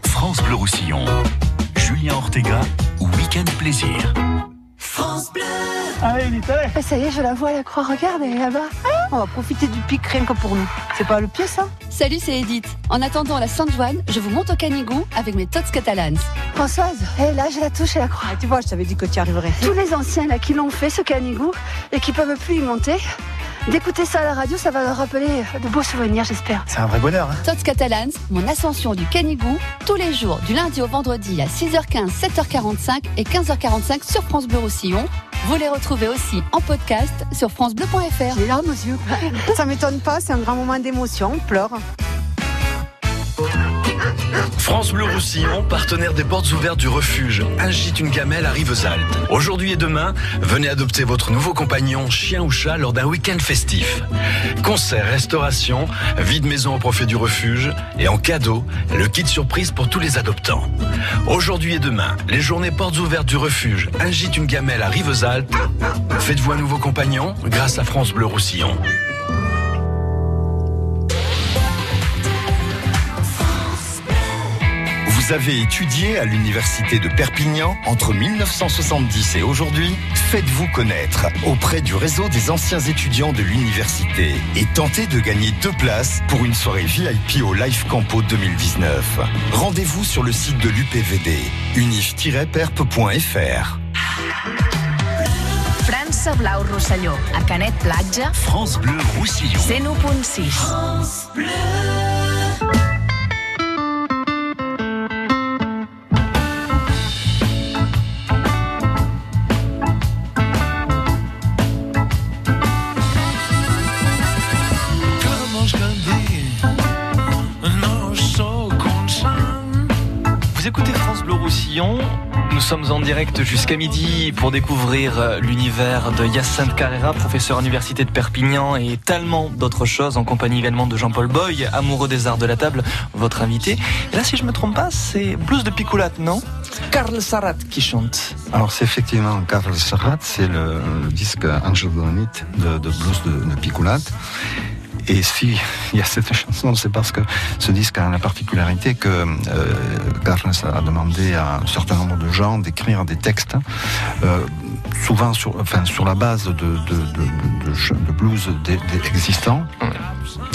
France Bleu Roussillon. Julien Ortega, Week-end Plaisir. France Bleu. Allez, vite, allez. Ah, ça y est, je la vois, la croix, regarde, elle est là-bas. On va profiter du pic rien que pour nous. C'est pas le pied, ça? Salut, c'est Edith. En attendant la Sainte-Joanne, je vous monte au Canigou avec mes tots catalans. Françoise, hé, là, j'ai la touche et la croix. tu vois, je t'avais dit que tu y arriverais. Tous les anciens là qui l'ont fait, ce canigou, et qui peuvent plus y monter, d'écouter ça à la radio, ça va leur rappeler de beaux souvenirs, j'espère. C'est un vrai bonheur. Hein. Tots catalans, mon ascension du Canigou, tous les jours, du lundi au vendredi à 6h15, 7h45 et 15h45 sur France Bleu Roussillon. Vous les retrouvez aussi en podcast sur francebleu.fr. J'ai les larmes aux yeux. ça m'étonne pas, c'est un grand moment d'émotion, on pleure. France Bleu Roussillon, partenaire des portes ouvertes du refuge Un gîte, une gamelle à Rivesaltes. Aujourd'hui et demain, venez adopter votre nouveau compagnon, chien ou chat, lors d'un week-end festif. Concert, restauration, vie de maison au profit du refuge et en cadeau, le kit surprise pour tous les adoptants. Aujourd'hui et demain, les journées portes ouvertes du refuge Un gîte, une gamelle à Rivesaltes. Faites-vous un nouveau compagnon grâce à France Bleu Roussillon. Vous avez étudié à l'université de Perpignan entre 1970 et aujourd'hui? Faites-vous connaître auprès du réseau des anciens étudiants de l'université et tentez de gagner deux places pour une soirée VIP au Life Campo 2019. Rendez-vous sur le site de l'UPVD, unif-perp.fr. França Blau Rosselló, a Canet Platja, France Bleu Roussillon. 101.6. France Bleu. Nous sommes en direct jusqu'à midi pour découvrir euh, l'univers de Yacinthe Carrera, professeur à l'université de Perpignan et tellement d'autres choses, en compagnie également de Jean-Paul Boy, amoureux des arts de la table, votre invité. Et là, si je me trompe pas, c'est Blues de Picolat, non? Karl Sarat qui chante. Alors c'est effectivement Karl Serrat, c'est le, le disque Angel Bonite de, de blues de, de Picolat. Et si il y a cette chanson, c'est parce que ce disque a la particularité que euh, a demandé à un certain nombre de gens d'écrire des textes, euh, souvent sur, enfin, sur la base de, de, de, blues des- des existants.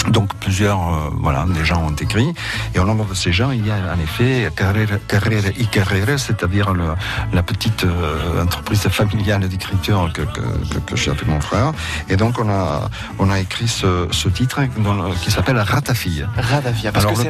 Donc plusieurs, euh, voilà, des gens ont écrit. Et au nombre de ces gens, il y a en effet Carrera, Carrera y Carrera, c'est-à-dire la petite euh, entreprise familiale d'écriture que, que, que, que j'ai avec mon frère. Et donc on a, on a écrit ce, ce titre qui s'appelle Ratafille. Ratafia, parce Alors, que c'est-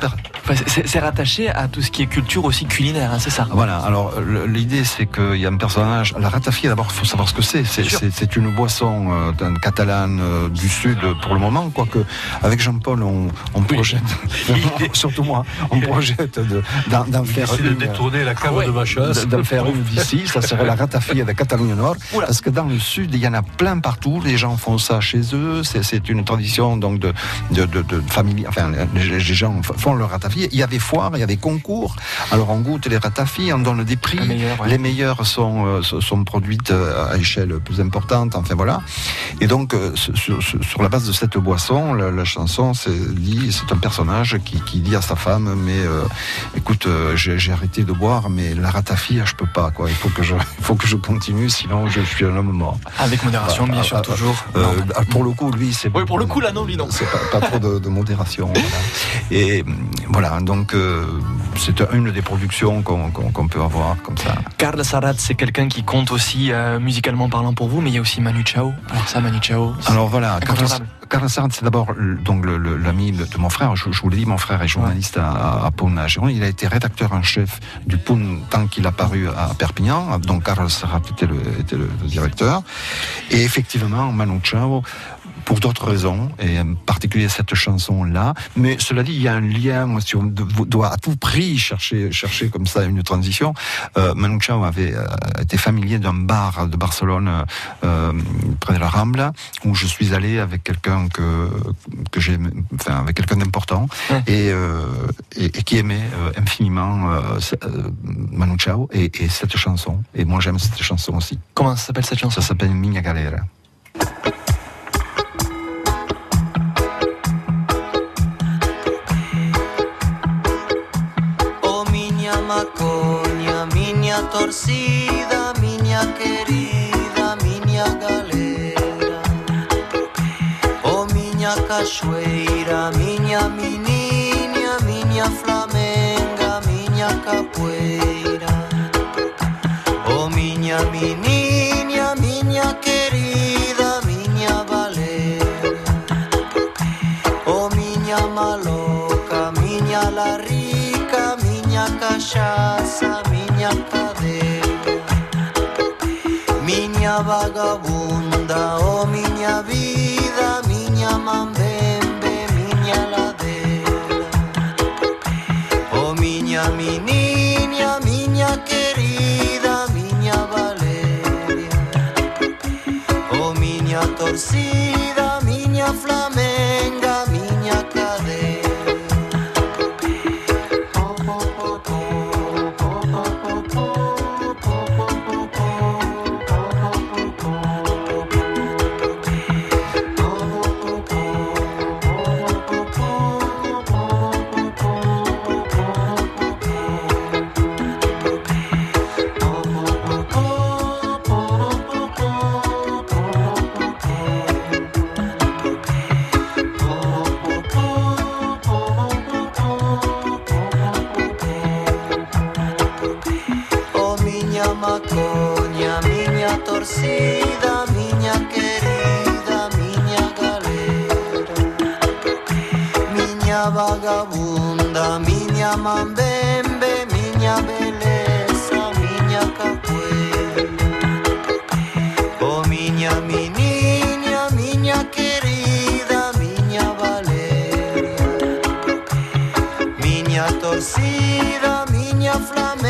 per- rattaché à tout ce qui est culture aussi culinaire, hein, c'est ça? Voilà, alors l'idée c'est qu'il y a un personnage, la ratafia d'abord faut savoir ce que c'est, c'est, une boisson euh, d'un catalane euh, du sud pour le moment, quoique avec Jean-Paul on, on projette, surtout moi, on projette de, d'en, faire essaie de une, détourner la cave Ouais, de ma d'en faire une d'ici, ça serait la ratafia de Catalogne Nord, parce que dans le sud il y en a plein partout, les gens font ça chez eux, c'est, une tradition donc de, de, de, de famille, enfin les, les gens font leur ratafia, il y a des foires, il y a des concours, alors on goûte les ratafias, on donne des prix, ouais. les meilleures sont, euh, sont- produites à échelle plus importante, enfin voilà. Et donc, euh, sur, la base de cette boisson, la, la chanson c'est dit, c'est un personnage qui, qui dit à sa femme, mais euh, écoute, euh, j'ai arrêté de boire, mais la ratafia, je peux pas, quoi. Il faut que je, il faut que je continue, sinon je suis un homme mort. Avec modération, bien sûr, toujours. Euh, ah, pour le coup, lui, c'est. Oui, pour le coup, là, non, lui, non. C'est pas, pas trop de, de modération. voilà. Et voilà, donc euh, c'est une des productions qu'on peut avoir comme ça. Karl Sarat, c'est quelqu'un qui compte aussi euh, musicalement parlant pour vous, mais il y a aussi Manu Chao. Alors ça, Manu Chao. c'est Alors voilà. Carlos Sartre, c'est d'abord donc l'ami de, mon frère. Je, je vous l'ai dit, mon frère est journaliste à, à à. Il a été rédacteur en chef du Pône tant qu'il a paru à Perpignan. Donc Carlos Sartre était le, était le- le directeur. Et effectivement, Manu Chao, pour d'autres raisons, et en particulier cette chanson-là. Mais cela dit, il y a un lien, moi, si on doit à tout prix chercher, chercher comme ça une transition. Euh, Manu Chao avait euh, été familier d'un bar de Barcelone euh, près de la Rambla, où je suis allé avec quelqu'un que, que j'ai, enfin, avec quelqu'un d'important, et, euh, et, et qui aimait euh, infiniment euh, euh, Manu Chao et, et cette chanson. Et moi, j'aime cette chanson aussi. Comment s'appelle cette chanson? Ça s'appelle Minha Galera. Torcida, minha querida, minha galera. Oh, minha cachoeira, minha menina, minha flamenga, minha capoeira. Oh, minha menina, minha querida, minha valera. Oh, minha maloca, minha larica, minha cachaça, minha cadeira. Minha vagabunda, oh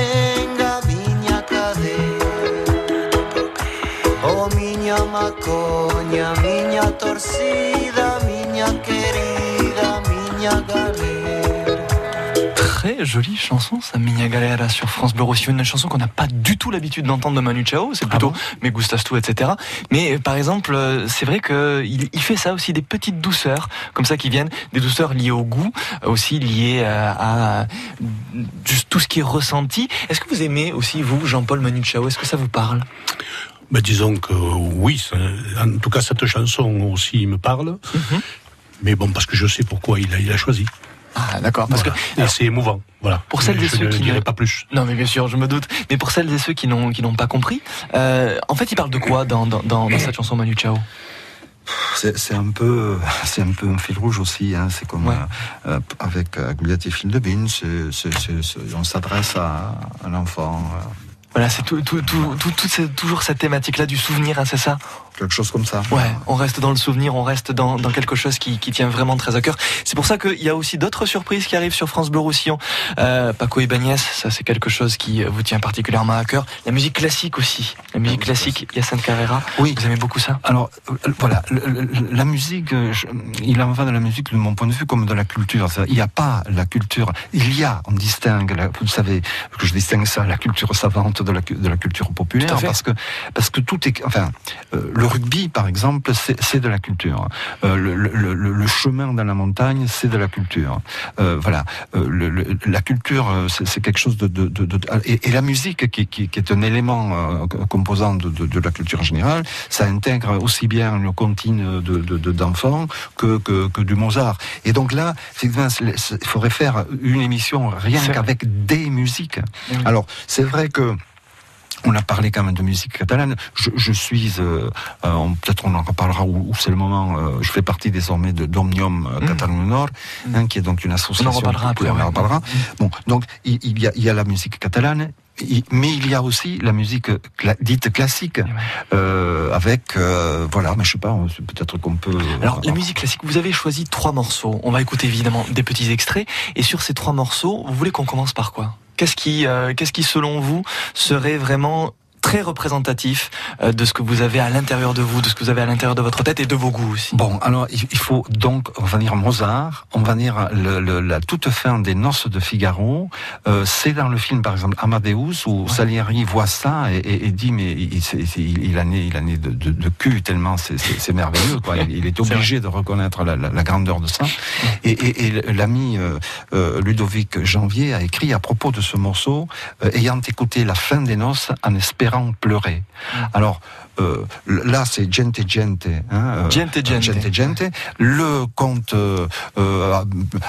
venga miña cadeira Oh miña macoña, miña torcida, miña querida, miña galega Jolie chanson, ça, Minya Galera sur France Bleu Roussillon. Une chanson qu'on n'a pas du tout l'habitude d'entendre de Manu Chao. C'est plutôt Mais Gustas tout, etc. Mais euh, par exemple, euh, c'est vrai qu'il il fait ça aussi, des petites douceurs, comme ça, qui viennent, des douceurs liées au goût, aussi liées euh, à tout ce qui est ressenti. Est-ce que vous aimez aussi, vous, Jean-Paul Manu Chao? Est-ce que ça vous parle? Ben, disons que oui, ça- en tout cas cette chanson aussi me parle. Mais bon, parce que je sais pourquoi il a, il a choisi. Ah, d'accord. Parce Voilà. Et c'est émouvant. Voilà. Pour celles et ceux ne qui ne- pas plus. Non, mais bien sûr, je me doute. Mais pour celles et ceux qui n'ont qui n'ont pas compris, euh, en fait, il parle de quoi dans, dans, dans, dans cette chanson Manu Chao? C'est c'est un peu, c'est un peu un fil rouge aussi. Hein. C'est comme euh, euh, avec euh, et de c'est- on s'adresse à, à l'enfant. euh, Voilà, c'est tout, tout, tout, tout, tout c'est toujours cette thématique-là du souvenir, hein, c'est ça? Quelque chose comme ça. Ouais, on reste dans le souvenir, on reste dans, dans quelque chose qui, qui tient vraiment très à cœur. C'est pour ça qu'il y a aussi d'autres surprises qui arrivent sur France Bleu Roussillon. Euh, Paco et Bagnès, ça c'est quelque chose qui euh, vous tient particulièrement à cœur. La musique classique aussi. La musique classique, Yacine Carrera. Oui. Vous aimez beaucoup ça? Alors euh, voilà, la musique, euh, je- il en va de la musique de mon point de vue comme de la culture. Il n'y a pas la culture, il y a, on distingue, la- vous savez que je distingue ça, la culture savante de la, cu- de la culture populaire, parce que parce que tout est, enfin, euh, le rugby par exemple, c'est de la culture. Euh, le, le- le- le chemin dans la montagne, c'est de la culture. Euh, voilà, Euh, le- le- la culture, euh, c'est quelque chose de, de, de- de- et, et la musique qui, qui- qui est un élément euh, composant de, de- de la culture générale, ça intègre aussi bien une comptine de de- de- d'enfants que, que que du Mozart. Et donc là, il faudrait faire une émission rien qu'avec des musiques. Oui. Alors c'est vrai que on a parlé quand même de musique catalane. Je, je suis, euh, euh, on- peut-être on en reparlera ou, ou c'est le moment. euh, je fais partie désormais de d'Omnium euh, Catalogne Nord, hein, qui est donc une association. Mm. reparlera après, on en reparlera. Bon, donc il, il y a, il y a la musique catalane. Mais il y a aussi la musique cla- dite classique, euh, avec euh, voilà, mais je sais pas, on- peut-être qu'on peut. Alors, la musique classique, vous avez choisi trois morceaux. On va écouter évidemment des petits extraits. Et sur ces trois morceaux, vous voulez qu'on commence par quoi? Qu'est-ce qui, euh, qu'est-ce qui, selon vous, serait vraiment très représentatif euh, de ce que vous avez à l'intérieur de vous, de ce que vous avez à l'intérieur de votre tête et de vos goûts aussi. Bon, alors il faut donc, on va dire Mozart, on va dire le- le- la toute fin des Noces de Figaro. Euh, c'est dans le film, par exemple, Amadeus, où Salieri voit ça et, et- et dit mais il, il, il a né, il a né de, de- de cul tellement c'est- merveilleux. Quoi. Il, il est obligé de reconnaître la, la- la grandeur de ça. Et, l'ami euh, euh, Ludovic Janvier a écrit à propos de ce morceau, ayant écouté la fin des noces en espérant pleurer. Alors euh, là, c'est gente gente. Hein, euh, Gente gente. gente gente. Le comte euh, euh,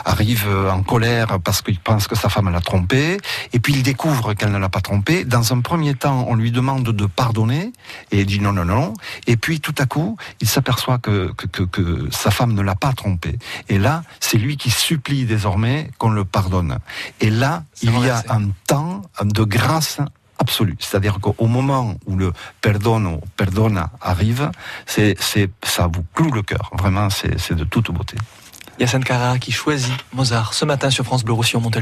arrive en colère parce qu'il pense que sa femme l'a trompé, et puis il découvre qu'elle ne l'a pas trompé. Dans un premier temps, on lui demande de pardonner, et il dit non, non, non. Et puis tout à coup, il s'aperçoit que, que, que, que sa femme ne l'a pas trompé. Et là, c'est lui qui supplie désormais qu'on le pardonne. Et là, il y a un temps de grâce absolue. C'est-à-dire qu'au moment où le perdono, perdona arrive, c'est, c'est, ça vous cloue le cœur. Vraiment, c'est, c'est de toute beauté. Yacine Carrara qui choisit Mozart ce matin sur France Bleu Roussillon, montez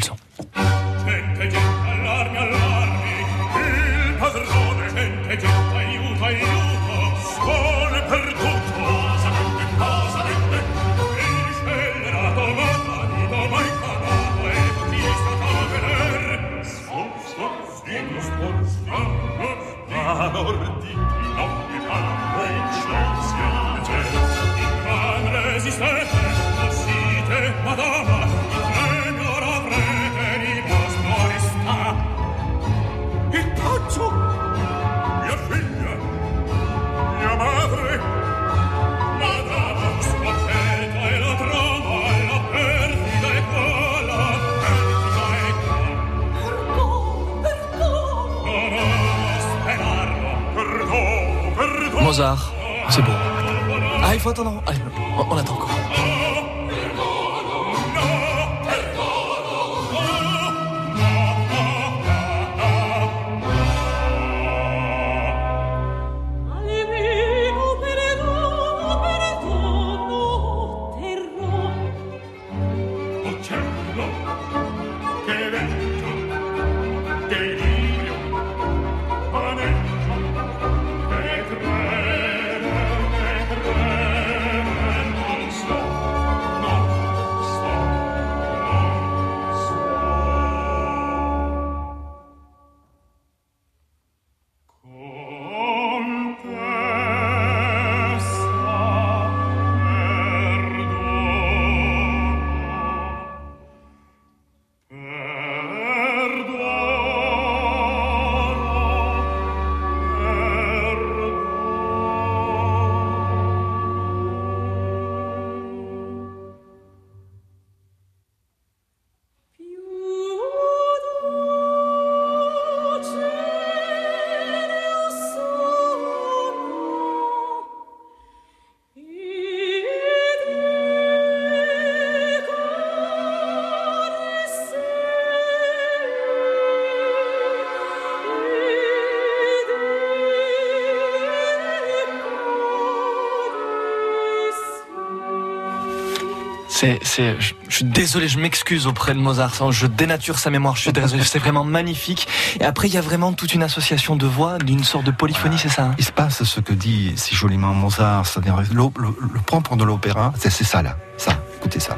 C'est, c'est, je, je suis désolé, je m'excuse auprès de Mozart. Je dénature sa mémoire. Je suis désolé. C'est vraiment magnifique. Et après, il y a vraiment toute une association de voix, d'une sorte de polyphonie, c'est ça hein Il se passe ce que dit si joliment Mozart, c'est-à-dire le, le- le propre de l'opéra, c'est c'est ça là, ça, écoutez ça.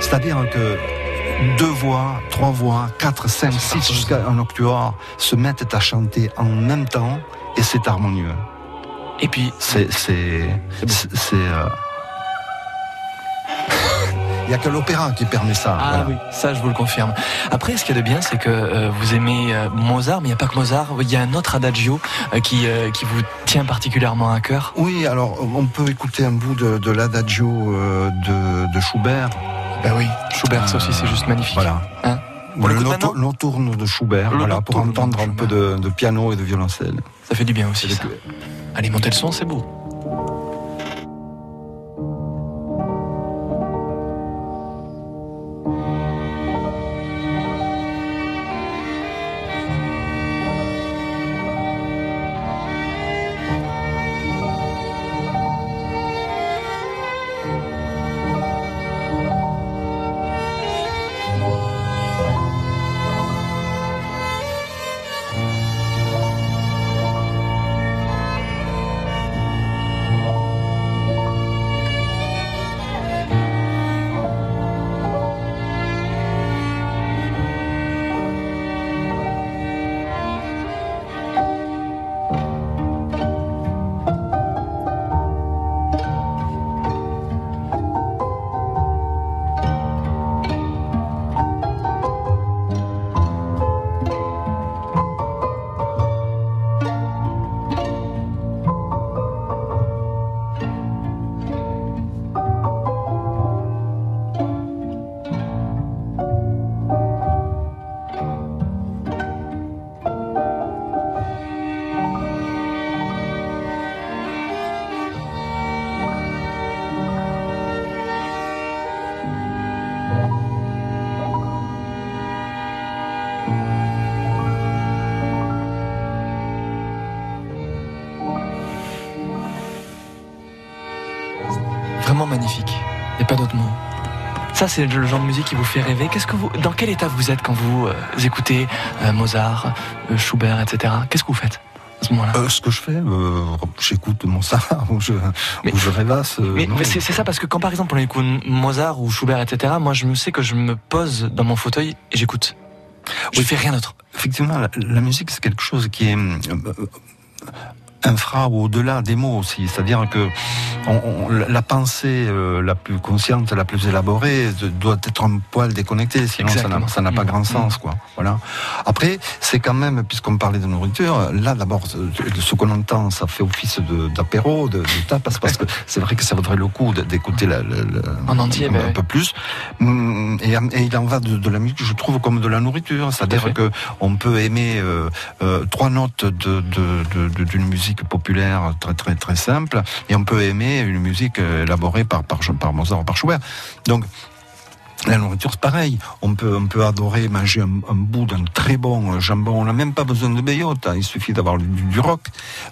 C'est-à-dire que deux voix, trois voix, quatre, cinq, six, jusqu'à un octuor se mettent à chanter en même temps et c'est harmonieux. Et puis c'est c'est euh, il y a que l'opéra qui permet ça. Ah voilà. oui, ça je vous le confirme. Après, ce qu'il y a de bien, c'est que euh, vous aimez euh, Mozart, mais il n'y a pas que Mozart. Il y a un autre adagio euh, qui, qui vous tient particulièrement à cœur. Oui, alors on peut écouter un bout de, de l'adagio de, de Schubert. Ben oui, Schubert, ça aussi, c'est juste magnifique. Voilà. Hein Ou le noto- nocturne de Schubert, Le voilà, pour entendre un peu de, de piano et de violoncelle. Ça fait du bien aussi. Ça. Allez, montez le son, c'est beau. C'est le genre de musique qui vous fait rêver. Qu'est-ce que vous, dans quel état vous êtes quand vous euh, écoutez euh, Mozart, euh, Schubert, etc. Qu'est-ce que vous faites à ce moment-là? Ce que je fais, j'écoute Mozart ou je, ou je rêvasse. Mais, mais c'est ça parce que quand par exemple on écoute Mozart ou Schubert, etc. Moi, je me sais que je me pose dans mon fauteuil et j'écoute. Je fais rien d'autre. Effectivement, la, la musique, c'est quelque chose qui est infra ou au-delà des mots aussi. C'est-à-dire que on- on- la pensée euh, la plus consciente, la plus élaborée, de- doit être un poil déconnectée, sinon ça n'a- Exactement. ça n'a pas Mm. grand sens. Quoi. Voilà. Après, c'est quand même, puisqu'on parlait de nourriture, là d'abord, ce ce qu'on entend, ça fait office d'apéro, de, de tapas, parce que c'est vrai que ça vaudrait le coup d'écouter la, la- la- En entier, un, ben oui. peu plus. Mm, Et, et il en va de, de la musique, je trouve, comme de la nourriture. C'est-à-dire que on peut aimer euh, euh, trois notes d'une musique populaire très très très simple, et on peut aimer une musique euh, élaborée par par, par Mozart ou par Schubert. Donc la nourriture, c'est pareil. On peut, on peut adorer manger un, un bout d'un très bon euh, jambon. On n'a même pas besoin de beignot. hein. Il suffit d'avoir du, du roc,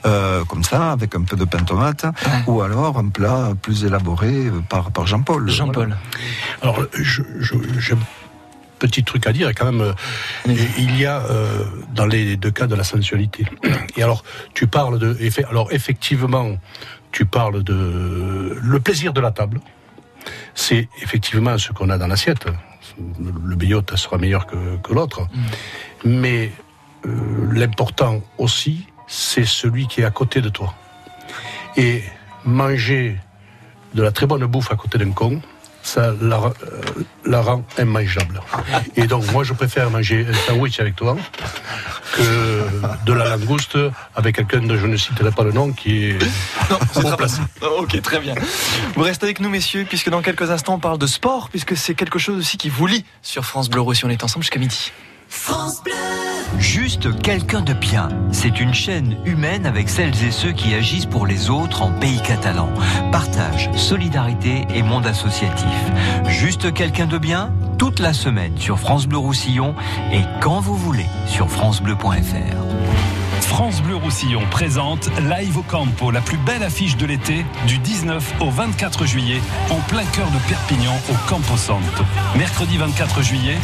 euh, comme ça, avec un peu de pain tomate, ou alors un plat plus élaboré par, par Jean-Paul. Jean-Paul. Alors, je, je- j'ai un petit truc à dire, quand même. Il y a, euh, dans les deux cas, de la sensualité. Et alors, tu parles de. Alors, effectivement, tu parles de. Le plaisir de la table, c'est effectivement ce qu'on a dans l'assiette. Le, le beignot sera meilleur que, que l'autre. Mais euh, l'important aussi, c'est celui qui est à côté de toi. Et manger de la très bonne bouffe à côté d'un con, ça la, euh, la rend immangeable. Et donc, moi, je préfère manger un sandwich avec toi que de la langouste avec quelqu'un dont je ne citerai pas le nom qui est haut placé. Ok, très bien. Vous restez avec nous, messieurs, puisque dans quelques instants, on parle de sport, puisque c'est quelque chose aussi qui vous lie sur France Bleu Roussy. On est ensemble jusqu'à midi. France Bleu. Juste quelqu'un de bien. C'est une chaîne humaine avec celles et ceux qui agissent pour les autres en pays catalan. Partage, solidarité et monde associatif. Juste quelqu'un de bien, toute la semaine sur France Bleu Roussillon et quand vous voulez sur francebleu.fr. France Bleu Roussillon présente Live au Campo, la plus belle affiche de l'été, du 19 au 24 juillet, en plein cœur de Perpignan, au Campo Santo. Mercredi 24 juillet,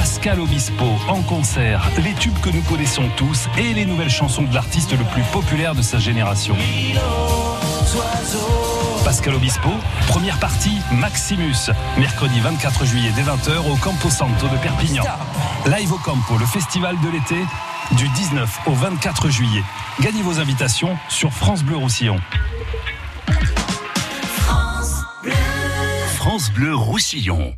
Pascal Obispo en concert, les tubes que nous connaissons tous et les nouvelles chansons de l'artiste le plus populaire de sa génération. Pascal Obispo, première partie Maximus, mercredi 24 juillet dès 20h au Campo Santo de Perpignan. Live au Campo, le festival de l'été, du 19 au 24 juillet. Gagnez vos invitations sur France Bleu Roussillon. France Bleu. France Bleu Roussillon.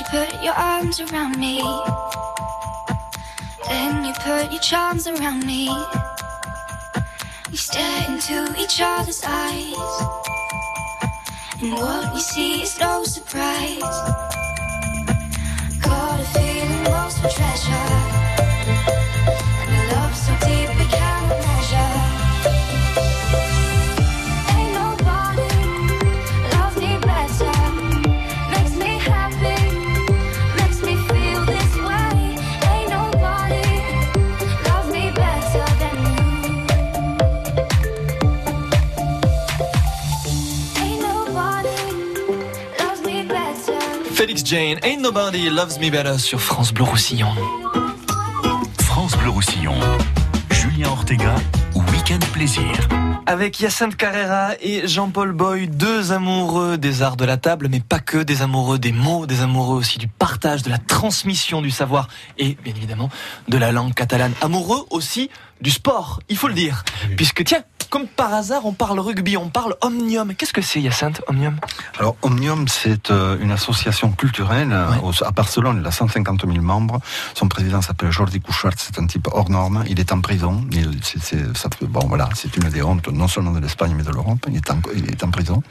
You put your arms around me. Then you put your charms around me. We stare into each other's eyes. And what we see is no surprise. Got a feeling lost for treasure. Jane, Ain't Nobody Loves Me Better sur France Bleu Roussillon. France Bleu Roussillon. Julien Ortega, Week-end Plaisir. Avec Yacinthe Carrera et Jean-Paul Boy, deux amoureux des arts de la table, mais pas que, des amoureux des mots, des amoureux aussi du partage, de la transmission du savoir et bien évidemment de la langue catalane. Amoureux aussi du sport, il faut le dire. Puisque tiens, comme par hasard, on parle rugby, on parle Omnium. Qu'est-ce que c'est Yacinthe, Omnium? Alors, Omnium, c'est euh, une association culturelle euh, à Barcelone. Il a 150 000 membres. Son président s'appelle Jordi Cuixart. C'est un type hors norme. Il est en prison. Il, ça bon, voilà, c'est une des hontes, non seulement de l'Espagne, mais de l'Europe. Il est en, il est en prison.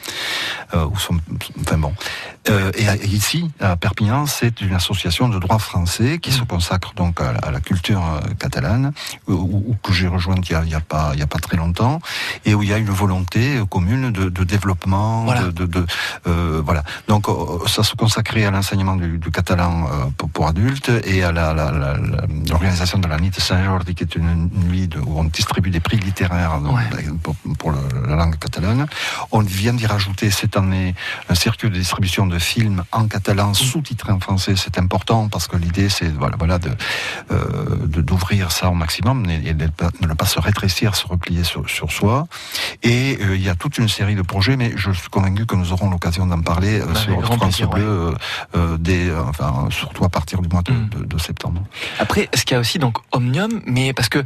Euh, où sont- enfin bon. Euh, et, ici, à Perpignan, c'est une association de droit français qui se consacre donc à, la- à la culture catalane, où, où- que j'ai rejointe il y a, il y a pas, il y a pas très longtemps, et où il y a une volonté commune de, de développement, Voilà. de, euh, voilà. Donc euh, ça se consacrait à l'enseignement du, du catalan euh, pour, pour adultes et à la- la- la- la- l'organisation de la Nuit Saint-Jordi, qui est une nuit où on distribue des prix littéraires donc, pour, pour le- la langue catalane. On vient d'y rajouter cette année un circuit de distribution de films en catalan sous-titrés en français. C'est important parce que l'idée, c'est voilà, voilà de euh, d'ouvrir ça au maximum et, et de ne pas se rétrécir, se replier sur, sur Et euh, il y a toute une série de projets, mais je suis convaincu que nous aurons l'occasion d'en parler euh, Avec sur France plaisir, Bleu, euh, dès, enfin, surtout à partir du mois Mm. de, de- de septembre. Après, ce qu'il y a aussi donc Omnium, mais parce que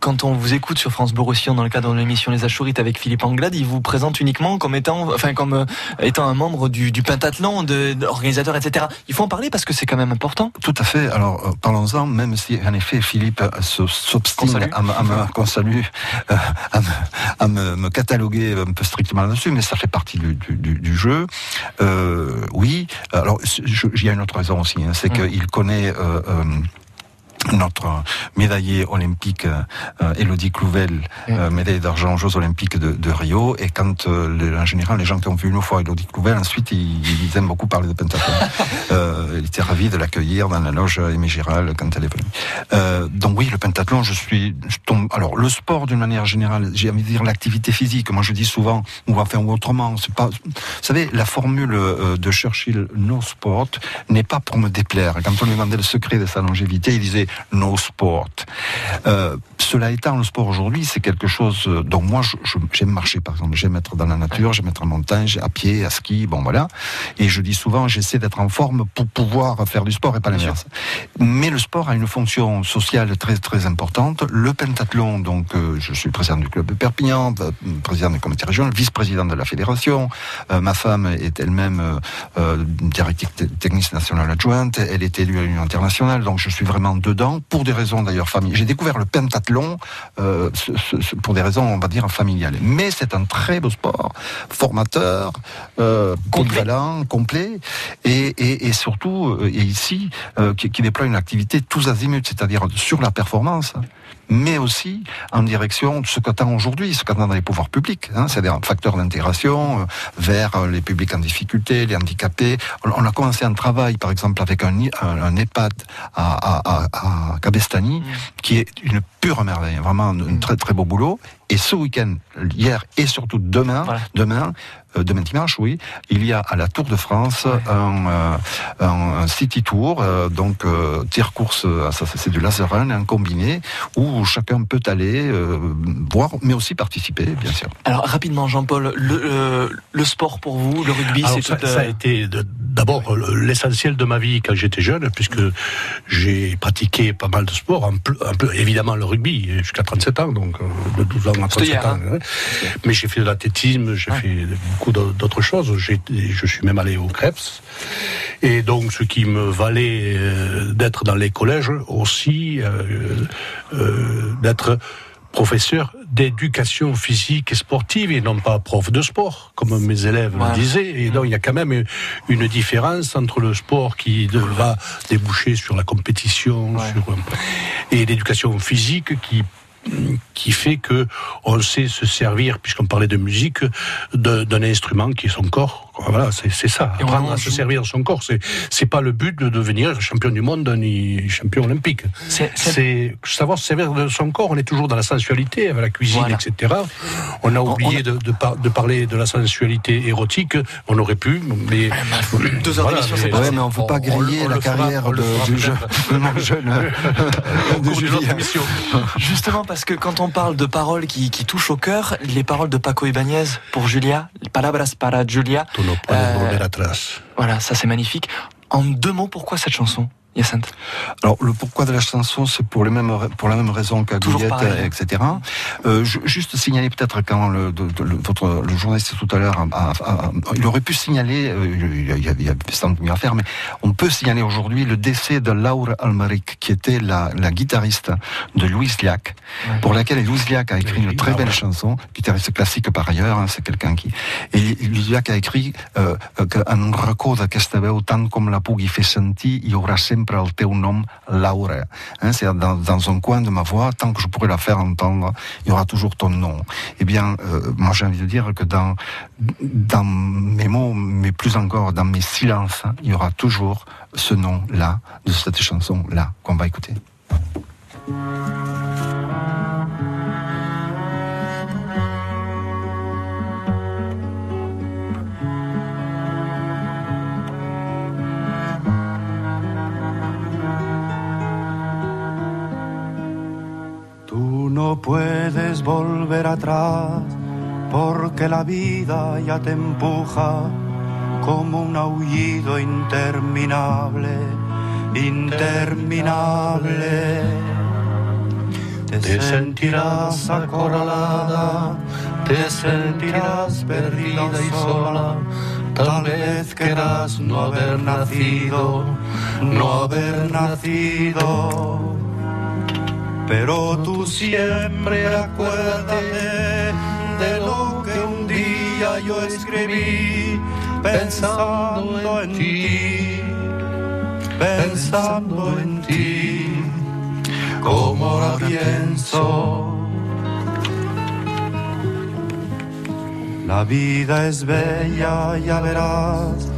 quand on vous écoute sur France Bleu Roussillon dans le cadre de l'émission Les Achourites avec Philippe Anglade, il vous présente uniquement comme étant, enfin comme étant un membre du, du pentathlon, de, de- organisateur, etc. Il faut en parler parce que c'est quand même important. Tout à fait. Alors, euh, parlons-en, même si, en effet, Philippe s'obstine à, me- à me, qu'on salue, à, me, à me- me cataloguer un peu strictement là-dessus, mais ça fait partie du, du- du- du jeu. Euh, oui. Alors, il y a une autre raison aussi, hein, c'est qu'il connaît... notre médaillée olympique euh, Elodie Clouvel, euh, médaille d'argent aux Jeux Olympiques de, de Rio. Et quand, euh, en général, les gens qui ont vu une fois Elodie Clouvel, ensuite, ils, ils aiment beaucoup parler de pentathlon. euh, il était ravi de l'accueillir dans la loge Aimé quand elle est venue. Euh, donc oui, le pentathlon, je suis... je tombe- alors, le sport, d'une manière générale, j'ai envie de dire l'activité physique. Moi, je dis souvent, on va faire autrement. C'est pas... Vous savez, la formule euh, de Churchill, no sport, n'est pas pour me déplaire. Quand on lui demandait le secret de sa longévité, il disait no sport. Euh, cela étant, le sport aujourd'hui, c'est quelque chose euh, dont moi, j'aime marcher, par exemple. J'aime être dans la nature, j'aime être en montagne, à pied, à ski, bon voilà. Et je dis souvent, j'essaie d'être en forme pour pouvoir faire du sport et pas l'inverse. Mais le sport a une fonction sociale très très importante. Le pentathlon, donc euh, je suis président du club de Perpignan, euh, président du comité régional, vice-président de la fédération. Euh, ma femme est elle-même euh, directrice te- technique nationale adjointe. Elle est élue à l'Union internationale, donc je suis vraiment dedans pour des raisons d'ailleurs familiales. J'ai découvert le pentathlon euh, ce- ce- ce- pour des raisons, on va dire, familiales. Mais c'est un très beau sport, formateur, euh, polyvalent, complet, et, et, et surtout, euh, et ici, euh, qui, qui déploie une activité tous azimuts, c'est-à-dire sur la performance, mais aussi en direction de ce qu'attend aujourd'hui, ce qu'attendent les pouvoirs publics, hein, c'est-à-dire un facteur d'intégration euh, vers euh, les publics en difficulté, les handicapés. On, on a commencé un travail, par exemple, avec un, i- un, un EHPAD à, à, à, à Cabestany, qui est une pure merveille, vraiment un, très très beau boulot. Et ce week-end, hier et surtout demain, demain, demain dimanche, oui, il y a à la Tour de France un, euh, un, un city tour, euh, donc euh, tir course, euh, ça c'est du laser run, un combiné où chacun peut aller euh, voir, mais aussi participer, bien sûr. Alors rapidement, Jean-Paul, le, euh, le sport pour vous, le rugby, c'est ça, tout, ça a euh, été d'abord euh, l'essentiel de ma vie quand j'étais jeune, puisque j'ai pratiqué pas mal de sports, un peu, un peu évidemment le rugby jusqu'à 37 ans, donc euh, de 12 ans à 37 hier, ans. hein. ouais. Mais j'ai fait de l'athlétisme, j'ai fait beaucoup d'au- d'autres choses. Je suis même allé au Krebs. Et donc, ce qui me valait euh, d'être dans les collèges aussi, euh, euh, d'être professeur d'éducation physique et sportive et non pas prof de sport, comme mes élèves Voilà. me disaient. Et donc, il y a quand même une différence entre le sport qui va déboucher sur la compétition sur, et l'éducation physique qui qui fait que on sait se servir, puisqu'on parlait de musique, d'un instrument qui est son corps. Voilà, c'est c'est ça. Et Apprendre à se servir de son corps. C'est c'est pas le but de devenir champion du monde ni champion olympique. C'est- savoir se servir de son corps. On est toujours dans la sensualité, avec la cuisine, Voilà. etc. On a oublié de, de par- de parler de la sensualité érotique. On aurait pu, mais Deux heures d'émission, c'est pas Ouais, mais on ne veut pas griller on la fera, carrière le de, fera du jeu, peut-être. de mon jeune Au de cours d'une autre Julien. émission. Justement, parce que quand on parle de paroles qui, qui touchent au cœur, les paroles de Paco Ibanez pour Julia, Palabras para Julia. No puedes Euh, volver atrás. Voilà, ça c'est magnifique. En deux mots, pourquoi cette chanson, Alors le pourquoi de la chanson, c'est pour les mêmes ra- pour la même raison pareil. etc. Euh, ju- juste signaler peut-être quand le, de- de- le- votre le journaliste tout à l'heure, il aurait pu signaler, euh, il y a, il y a, y sans mieux à faire, mais on peut signaler aujourd'hui le décès de Laura Almaric, qui était la, la guitariste de Louis Liac, pour laquelle Louis Liac a écrit une très belle chanson, guitariste classique par ailleurs, hein, c'est quelqu'un qui et Louis Liac a écrit euh, euh, que en racó d'aquesta veu tant com la pugui fer sentir hi haurà sempre el teu nom Laura. Hein, c'est dans, un coin de ma voix tant que je pourrai la faire entendre il y aura toujours ton nom. Eh bien euh, moi j'ai envie de dire que dans mes mots mais plus encore dans mes silences il y aura toujours ce nom là de cette chanson là qu'on va écouter no puedes volver atrás porque la vida ya te empuja como un aullido interminable, interminable. Te sentirás acorralada, te sentirás perdida y sola. Tal vez querrás no haber nacido, no haber nacido. Pero tú siempre acuérdate de lo que un día yo escribí pensando en ti, pensando en ti, como ahora pienso. La vida es bella, ya verás,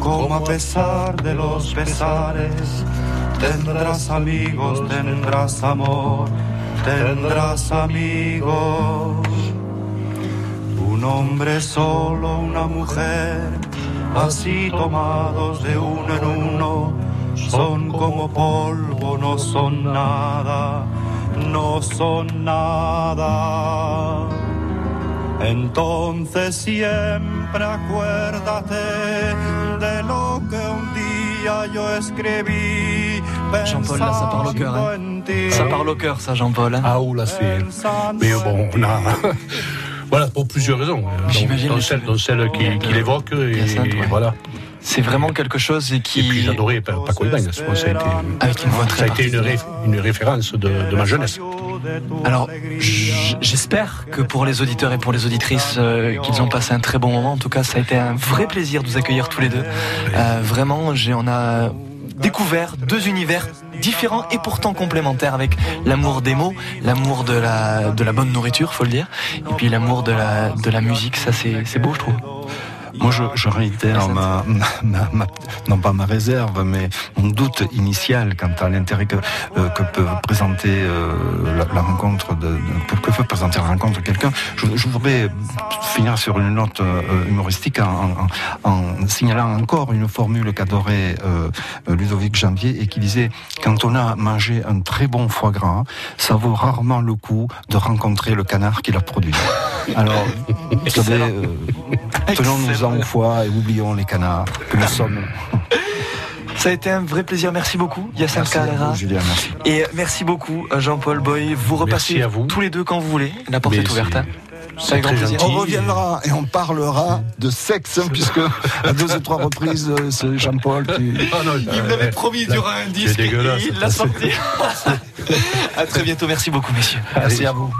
como a pesar de los pesares, tendrás amigos, tendrás amor, tendrás amigos. Un hombre solo, una mujer, así tomados de uno en uno, son como polvo, no son nada, no son nada. Entonces siempre acuérdate de lo que un día yo escribí. Jean-Paul, là, ça parle au cœur. hein. Ça parle au cœur, ça, Jean-Paul. hein. Ah, ou là, c'est. Mais bon, on a. voilà, pour plusieurs raisons. J'imagine le- celle, dont celle qui, qui l'évoque, et, voilà. C'est vraiment quelque chose et qui. Et puis j'adorais Pa- Paco Ibáñez. Ça a été, Avec une voix très ça a été une, ré- une référence de, de ma jeunesse. Alors, j'espère que pour les auditeurs et pour les auditrices, euh, qu'ils ont passé un très bon moment. En tout cas, ça a été un vrai plaisir de vous accueillir tous les deux. Euh, vraiment, j'ai, on a découvert deux univers différents et pourtant complémentaires avec l'amour des mots, l'amour de la, de la bonne nourriture, faut le dire, et puis l'amour de la, de la musique. Ça, c'est, beau, je trouve. Moi, je, je réitère ma, ma- ma- non pas ma réserve, mais mon doute initial quant à l'intérêt que, euh, que peut présenter euh, la, la rencontre de, de- que, peut présenter la rencontre de quelqu'un. Je, je voudrais finir sur une note euh, humoristique en, en- en signalant encore une formule qu'adorait euh, Ludovic Janvier et qui disait quand on a mangé un très bon foie gras, ça vaut rarement le coup de rencontrer le canard qui l'a produit. Alors, vous savez, euh, tenons-nous Au foie et oublions les canards que nous sommes. Ça a été un vrai plaisir. Merci beaucoup, à Carrera. Julien, merci. Et merci beaucoup, Jean-Paul Boy. Vous repassez Merci à vous. tous les deux quand vous voulez. La porte est ouverte. c'est- hein. grand plaisir. gentil. On reviendra et on parlera de sexe, hein, puisque à deux ou trois reprises, euh, c'est Jean-Paul qui. Non, Il me l'avait promis durant un disque et il l'a sorti. à très bientôt. Merci beaucoup, messieurs. Merci à vous.